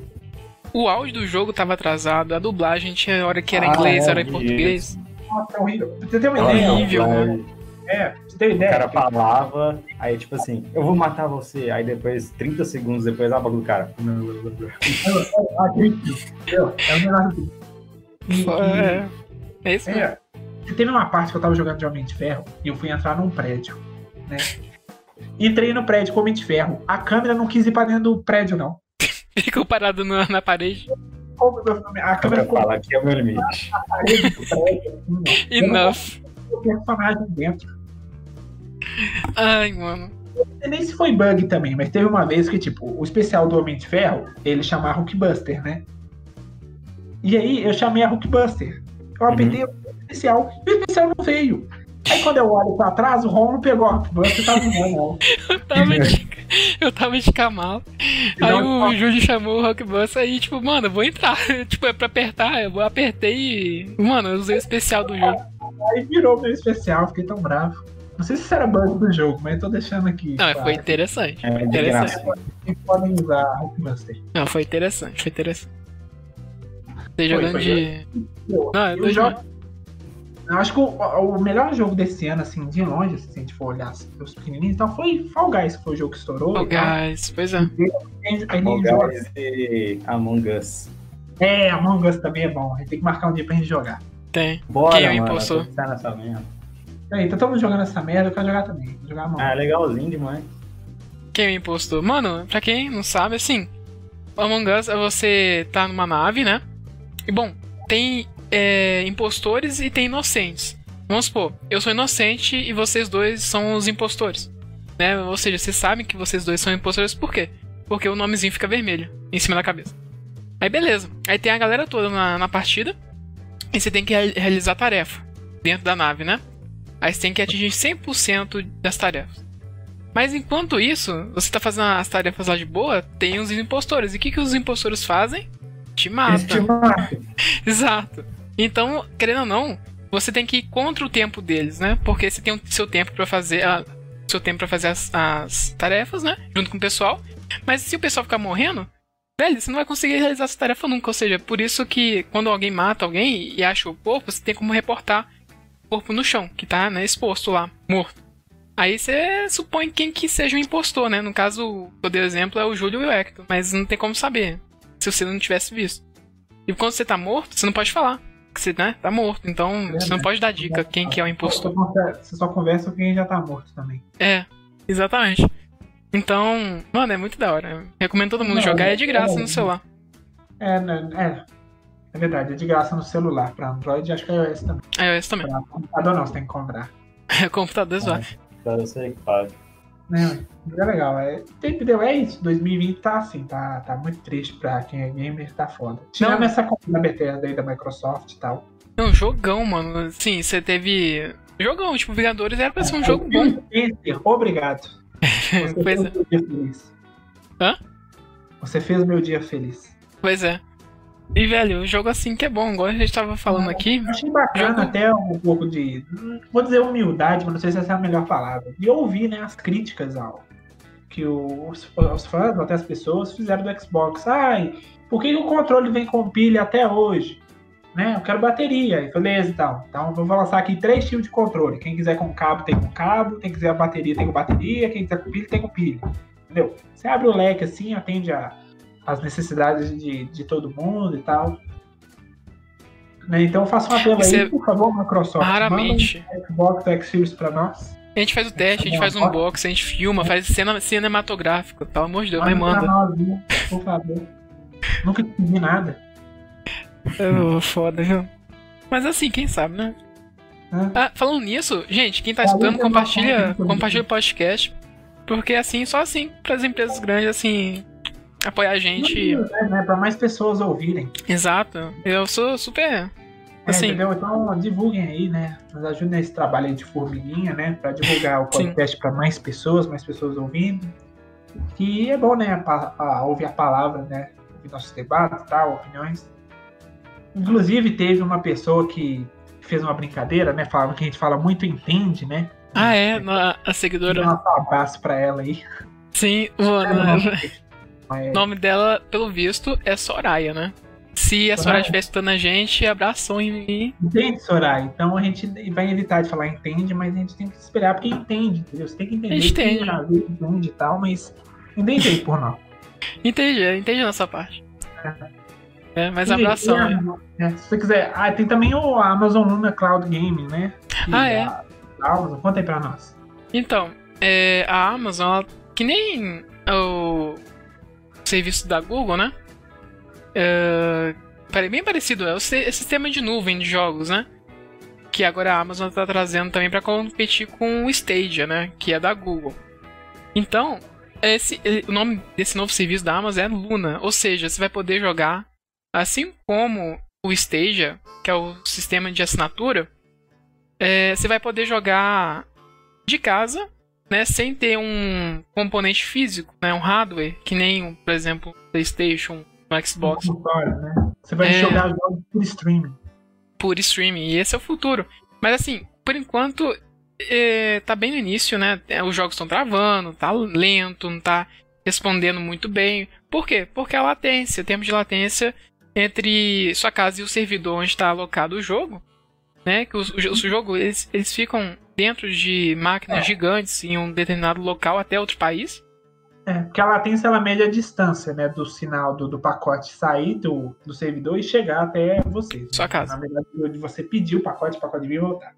O áudio do jogo tava atrasado, a dublagem tinha hora que era em Ah, inglês, é, hora em português. Nossa, é horrível. Você ter uma É ideia, horrível, Aí, mano. É, você ter uma O ideia. cara falava, aí tipo assim, eu vou matar você. Aí depois, 30 segundos depois, a boca do cara. É É, é isso mesmo. É. Teve uma parte que eu tava jogando de Homem de Ferro e eu fui entrar num prédio, né? Entrei no prédio com Homem de Ferro. A câmera não quis ir pra dentro do prédio, não. Ficou parado na, na parede. A câmera ficou falar que é o meu limite. na parede do prédio. assim. Enough. O personagem dentro. Ai, mano. Não sei nem se foi bug também, mas teve uma vez que, tipo, o especial do Homem de Ferro, ele chama Hulkbuster, né? E aí eu chamei a Hulkbuster. Eu apertei o especial e o especial não veio. Aí quando eu olho pra trás, o Romulo pegou a Hulkbuster e tava usando ela. Eu tava de, eu tava de camal. Aí o Júlio chamou o Rockbuster aí, tipo, mano, eu vou entrar. tipo, é pra apertar. Eu apertei e. Mano, eu usei o especial do jogo. Aí virou meu especial, fiquei tão bravo. Não sei se isso era bug do jogo, mas eu tô deixando aqui. Não, mas claro. foi interessante. É de Interessante. graça. Podem usar a Hulkbuster. Não, foi interessante, foi interessante. Você Foi, jogando foi. de. Eu, Não, é eu dois jogo- eu acho que o, o melhor jogo desse ano, assim, de longe, se a gente for olhar assim, os pequenininhos, então foi Fall Guys, que foi o jogo que estourou. E tal. guys, pois é. Aí ele Fall Guys e Among Us. É, Among Us também é bom. A gente tem que marcar um dia pra gente jogar. Tem. Bora, Quem é o tô pensando nessa merda. Aí, tá todo mundo jogando essa merda, eu quero jogar também. Vou jogar Ah, legalzinho demais. Quem me impostou? Mano, pra quem não sabe, assim, o Among Us é você tá numa nave, né? E bom, tem é, impostores e tem inocentes. Vamos supor, eu sou inocente e vocês dois são os impostores. Né? Ou seja, vocês sabem que vocês dois são impostores por quê? Porque o nomezinho fica vermelho em cima da cabeça. Aí beleza. Aí tem a galera toda na, na partida. E você tem que real- realizar a tarefa dentro da nave, né? Aí você tem que atingir 100% das tarefas. Mas enquanto isso, você tá fazendo as tarefas lá de boa, tem os impostores. E o que, que os impostores fazem? Te Eles te matam. matam. Exato. Então, querendo ou não, você tem que ir contra o tempo deles, né? Porque você tem o seu tempo pra fazer a, seu tempo para fazer as, as tarefas, né? Junto com o pessoal. Mas se o pessoal ficar morrendo, velho, você não vai conseguir realizar essa tarefa nunca. Ou seja, por isso que quando alguém mata alguém e acha o corpo, você tem como reportar corpo no chão, que tá né, exposto lá, morto. Aí você supõe quem que seja o impostor, né? No caso, o eu dei exemplo é o Júlio e o Hector, mas não tem como saber se você não tivesse visto. E quando você tá morto, você não pode falar que você né, tá morto. Então você não pode dar dica quem que é o impostor. Você só conversa com quem já tá morto também. É, exatamente. Então, mano, é muito da hora. Recomendo todo mundo Não, jogar, é de graça é- no celular. É, né, é. É verdade, é de graça no celular. Pra Android e acho que é iOS também. iOS também. Pra computador não, você tem que comprar. Computador zoado. Pra você que paga. Né, mas é legal. É, entendeu? É isso. 2020 tá assim, tá, tá muito triste pra quem é gamer, tá foda. Tirando Não. essa compra da Bethesda aí da Microsoft e tal. Não, jogão, mano. Sim, você teve. Jogão, tipo, Vingadores era pra ser um jogo bom. Spencer, Obrigado. Você Pois fez é. meu dia feliz. Hã? Você fez meu dia feliz. Pois é. E, velho, o jogo assim que é bom, igual a gente tava falando aqui. Eu achei bacana Jogo- até um pouco de. Vou dizer humildade, mas não sei se essa é a melhor palavra. De ouvir né, as críticas ao que os, os fãs, até as pessoas, fizeram do Xbox. Ai, por que o controle vem com pilha até hoje? Né? Eu quero bateria. E beleza, então. Então eu vou lançar aqui três tipos de controle. Quem quiser com cabo tem com cabo, quem quiser bateria tem com bateria, quem quiser com pilha tem com pilha. Entendeu? Você abre o leque assim, atende a, as necessidades de, de todo mundo e tal. Né? Então eu faço um apelo Isso aí, é por favor, Microsoft. Raramente. Manda um Xbox X Series pra nós. A gente faz o teste, a gente faz um unboxing, a gente filma, faz cena cinematográfica, pelo amor de Deus, mas manda. nós, por favor. Nunca te pedi nada. É, foda, viu? Mas assim, quem sabe, né? Ah, falando nisso, gente, quem tá É, escutando, eu compartilha, compartilha o podcast. Porque assim, só assim, pras empresas grandes, assim, apoiar a gente. É, né, pra mais pessoas ouvirem. Exato. Eu sou super. É, Assim, entendeu? Então divulguem aí, né? Nos ajudem nesse trabalho aí de formiguinha, né? Pra divulgar o podcast pra mais pessoas, mais pessoas ouvindo. E é bom, né? a- ouvir a palavra, né? Ouvir nossos debates, tal, opiniões. Inclusive, teve uma pessoa que fez uma brincadeira, né? Falava que a gente fala muito entende, né? ah, é, a Dá seguidora. um abraço pra ela aí. Sim, o Mas- nome dela, pelo visto, é Soraya, né? Se a Soraya estiver escutando a gente, abração em mim. Entende, Soraya? Então a gente vai evitar de falar entende, mas a gente tem que esperar porque entende, entendeu? Você tem que entender. A gente que entende. às vezes entende e tal, mas entende aí por nós. Entendi, entendi nessa parte. É, mas E- abração, e, né? é, se você quiser. Ah, tem também o Amazon Luna Cloud Gaming, né? Que Ah, é? a- a Amazon, conta aí pra nós. Então, é, a Amazon, ela- que nem o serviço da Google, né? Pare- bem parecido, é o si- sistema de nuvem de jogos, né? Que agora a Amazon está trazendo também para competir com o Stadia, né? Que é da Google. Então, esse, o nome desse novo serviço da Amazon é Luna, ou seja, você vai poder jogar, assim como o Stadia, que é o sistema de assinatura, é, você vai poder jogar de casa, né, sem ter um componente físico, né, um hardware, que nem, um, por exemplo, o PlayStation, o Xbox, Um né? Você vai É. jogar jogos por streaming. por streaming. E esse é o futuro. Mas assim, por enquanto, é, tá bem no início, né? É, Os jogos estão travando, tá lento, não tá respondendo muito bem. Por quê? Porque a latência, o tempo de latência entre sua casa e o servidor onde está alocado o jogo, né? Que os jogos eles, eles ficam dentro de máquinas É. gigantes em um determinado local até outro país. É, porque a latência ela mede a distância, né, do sinal do, do pacote sair do, do servidor e chegar até você. Sua casa. Na verdade, de você pedir o pacote, o pacote vir e voltar.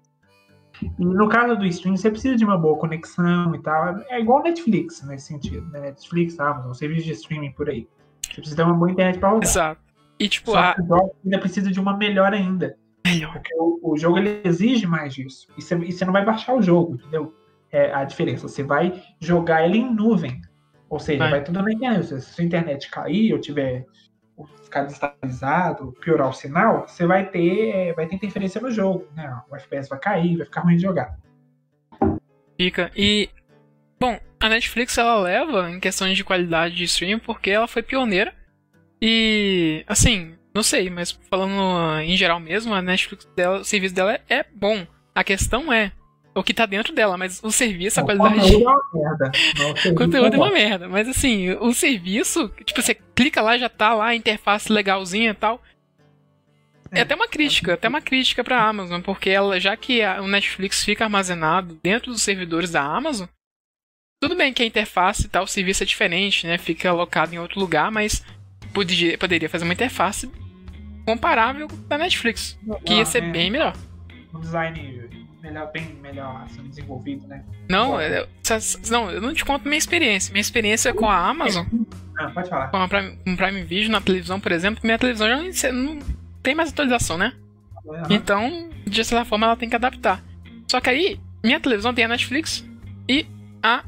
E no caso do streaming, você precisa de uma boa conexão e tal. É igual Netflix nesse sentido, né? Netflix, Amazon, serviço de streaming por aí. Você precisa ter uma boa internet para rodar. Exato. E tipo, Só a ainda precisa de uma melhor ainda. Melhor. Porque o, o jogo ele exige mais disso. E você, não vai baixar o jogo, entendeu? É a diferença. Você vai jogar ele em nuvem. Ou seja, Vai. vai, tudo na internet. Se a sua internet cair ou tiver ou ficar desestabilizado, piorar o sinal, você vai ter, é, vai ter interferência no jogo. Né? O FPS vai cair, vai ficar ruim de jogar. Fica. E. Bom, a Netflix ela leva em questões de qualidade de streaming porque ela foi pioneira. E. Assim, não sei, mas falando ah, em geral mesmo, a Netflix dela, o serviço dela é, é bom. A questão é o que tá dentro dela, mas o serviço, a O qualidade. conteúdo é uma merda. o O conteúdo é uma merda, mas assim, o serviço, tipo, você clica lá, já tá lá, a interface legalzinha e tal. É, É. até uma crítica, até uma crítica pra Amazon, porque ela, já que a- o Netflix fica armazenado dentro dos servidores da Amazon, tudo bem que a interface e tal, o serviço é diferente, né? Fica alocado em outro lugar, mas podia, poderia fazer uma interface comparável da Netflix, que ia ser é, bem melhor. Um design melhor, bem melhor sendo desenvolvido, né? Não, eu, não, eu não te conto minha experiência. Minha experiência com a Amazon Ah, pode falar. com a Prime, Prime Video na televisão, por exemplo, minha televisão já não, não tem mais atualização, né? Aham. Então, de certa forma, ela tem que adaptar. Só que aí, minha televisão tem a Netflix e a,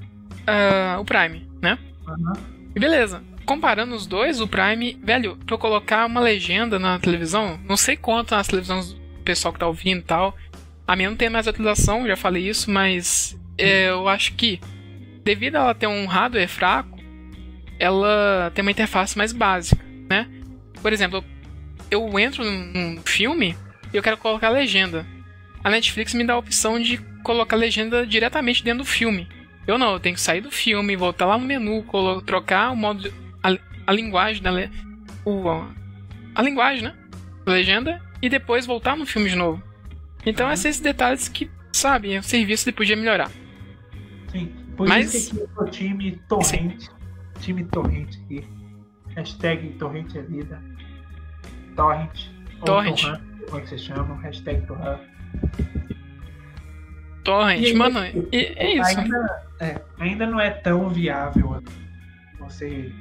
ah, o Prime, né? Aham. E beleza. Comparando os dois, o Prime, velho, pra eu colocar uma legenda na televisão, não sei quanto nas televisões do pessoal que tá ouvindo e tal. A minha não tem mais atualização, já falei isso, mas é, eu acho que, devido a ela ter um hardware fraco, ela tem uma interface mais básica, né? Por exemplo, eu entro num filme e eu quero colocar legenda. A Netflix me dá a opção de colocar legenda diretamente dentro do filme. Eu não, eu tenho que sair do filme, voltar lá no menu, trocar o modo. A, linguagem da. le- O, a, linguagem, né? Da legenda, e depois voltar no filme de novo. Então, Uhum. esses detalhes que, sabe, o serviço ele podia melhorar. Sim. Por Mas- isso que eu sou time torrente. Time torrente aqui. Hashtag torrente é vida. Torrent. Torrent. Torrent, Como é que você chama? Hashtag torrent. Torrent, E mano, e, é isso. Ainda, é, ainda não é tão viável você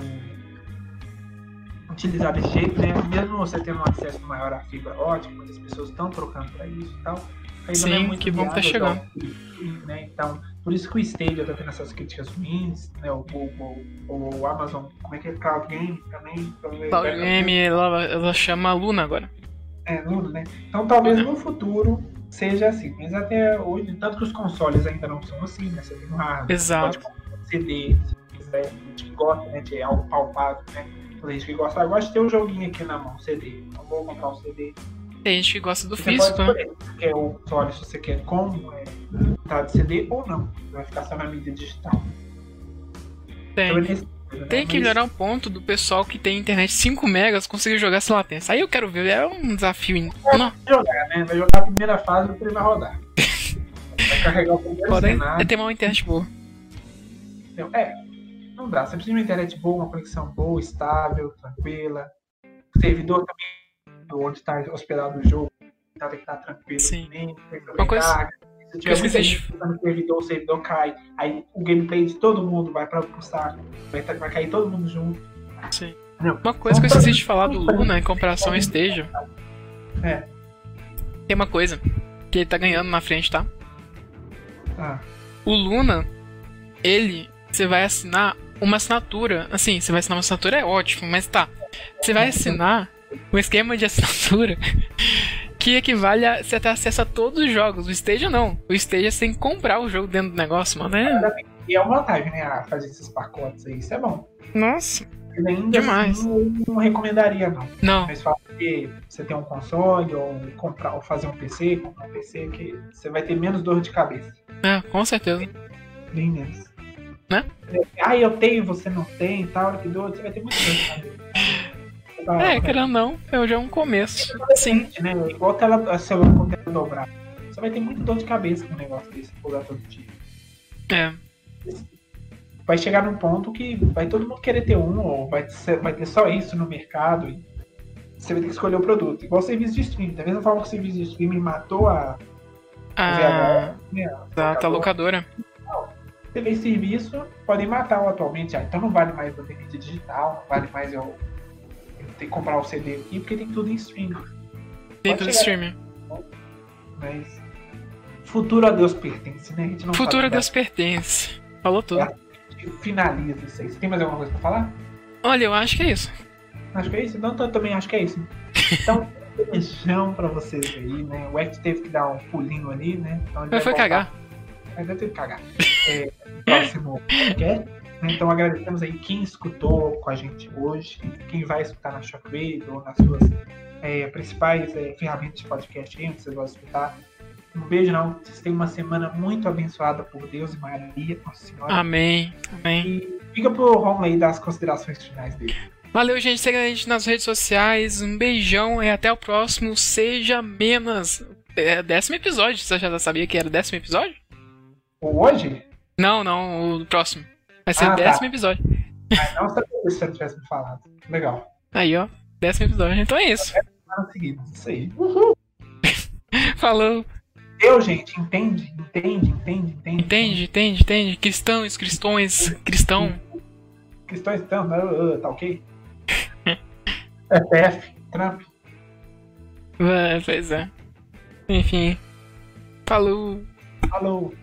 é, utilizar desse jeito, né? Mesmo você tendo um acesso maior à fibra ótica, muitas pessoas estão trocando para isso e tal. ainda Sim, não é muito que bom que tá chegando. o streaming, Né? Então, por isso que o Stadia tá tendo essas críticas ruins, né? O Google, o Amazon, como é que é? Cloud Game também. talvez Cloud vai- Game, ela, ela chama Luna agora. É, nulo, né? Então talvez no futuro seja assim, mas até hoje, tanto que os consoles ainda não são assim, né? Você tem um hardware, Exato. CD, se quiser, tem gente que gosta, né? De algo palpável, né? Tem gente que gosta, ah, gosta de ter um joguinho aqui na mão, CD. Não vou comprar um CD. Tem gente que gosta do Você físico, né? você quer o console, se você quer com é, tá de CD ou não. Vai ficar só na mídia digital. Então, é Tem. nesse sentido, né? Tem que melhorar o ponto do pessoal que tem internet 5 megas conseguir jogar sem latência. Aí eu quero ver, é um desafio. in- Não, jogar, né? Vai jogar a primeira fase e vai rodar. Vai carregar o primeiro porém, cenário. é ter uma internet boa. Então, É, não dá. Você precisa de uma internet boa, uma conexão boa, estável, tranquila. Servidor também, onde está hospedado o jogo, tá, tem que estar tranquilo Sim. também. Uma coisa-. Se tiver muita esqueci de- gente usando o servidor, o servidor cai. Aí o gameplay de todo mundo vai para o saco. Vai, tá- vai cair todo mundo junto. Sim. Não. Uma coisa que eu esqueci de falar do Luna em comparação ao Stadia. É. Tem uma coisa que ele tá ganhando na frente, tá? Ah, O Luna, ele, você vai assinar uma assinatura. Assim, você vai assinar uma assinatura, é ótimo, mas tá. Você vai assinar um esquema de assinatura que equivale a você ter acesso a todos os jogos. O Stadia não. O Stadia você tem que comprar o jogo dentro do negócio, mano. É... e é uma vantagem, né? Fazer esses pacotes aí. Isso é bom. Nossa. Mas ainda Demais. assim, eu não recomendaria, não. Não. Mas fala que você tem um console ou comprar ou fazer um PC, comprar um PC que você vai ter menos dor de cabeça. É, com certeza. Bem menos. Né? É, Ah, eu tenho, você não tem e tal, que dor, você vai ter muito dor de cabeça. Você vai- É, querendo não, é já um começo. Sim. Né? Igual a tela, a celular com tela dobrada. Você vai ter muito dor de cabeça com um negócio desse, usar todo dia. É. Vai chegar num ponto que vai todo mundo querer ter um, ou vai, ser- vai ter só isso no mercado. E você vai ter que escolher o produto. Igual o serviço de streaming. Da mesma forma que o serviço de streaming matou a, A, né, a da, da locadora. TV serviço podem matar o atualmente. Ah, então não vale mais eu ter mídia digital, não vale mais eu, eu ter que comprar o CD aqui, porque tem tudo em streaming. Dentro do chegar. streaming. Mas futuro a Deus pertence, né? A gente não Futuro a Deus pertence. Falou tudo. É. Finaliza isso aí. Você tem mais alguma coisa pra falar? Olha, eu acho que é isso. Acho que é isso. Então eu também acho que é isso. Então, beijão pra vocês aí, né? O Ed teve que dar um pulinho ali, né? Então ele foi cagar. Mas deve ter que cagar. É, próximo podcast. né? Então agradecemos aí quem escutou com a gente hoje, quem vai escutar na Shockwave ou nas suas é, principais é, ferramentas de podcast aí, onde vocês vão escutar. Um beijo, não. Vocês tenham uma semana muito abençoada por Deus e Maria, Nossa Senhora. Amém. Amém. E fica pro Romulo aí dar as considerações finais dele. Valeu, gente. Segue a gente nas redes sociais. Um beijão e até o próximo. Seja menos. É décimo episódio. Você já sabia que era décimo episódio? Hoje? Não, não. O próximo. Vai ser Ah, o tá. décimo episódio. Ah, não sabia se você tivesse me falado. Legal. Aí, ó. Décimo episódio. Então é isso. Seguida. Isso aí. Falou. Eu, gente, entende? Entende, entende, entende. Entende, entende, entende. Cristãos, cristões, cristão. Cristãos estão, uh, uh, tá ok? FF, Trump. É, pois é. Enfim. Falou. Falou.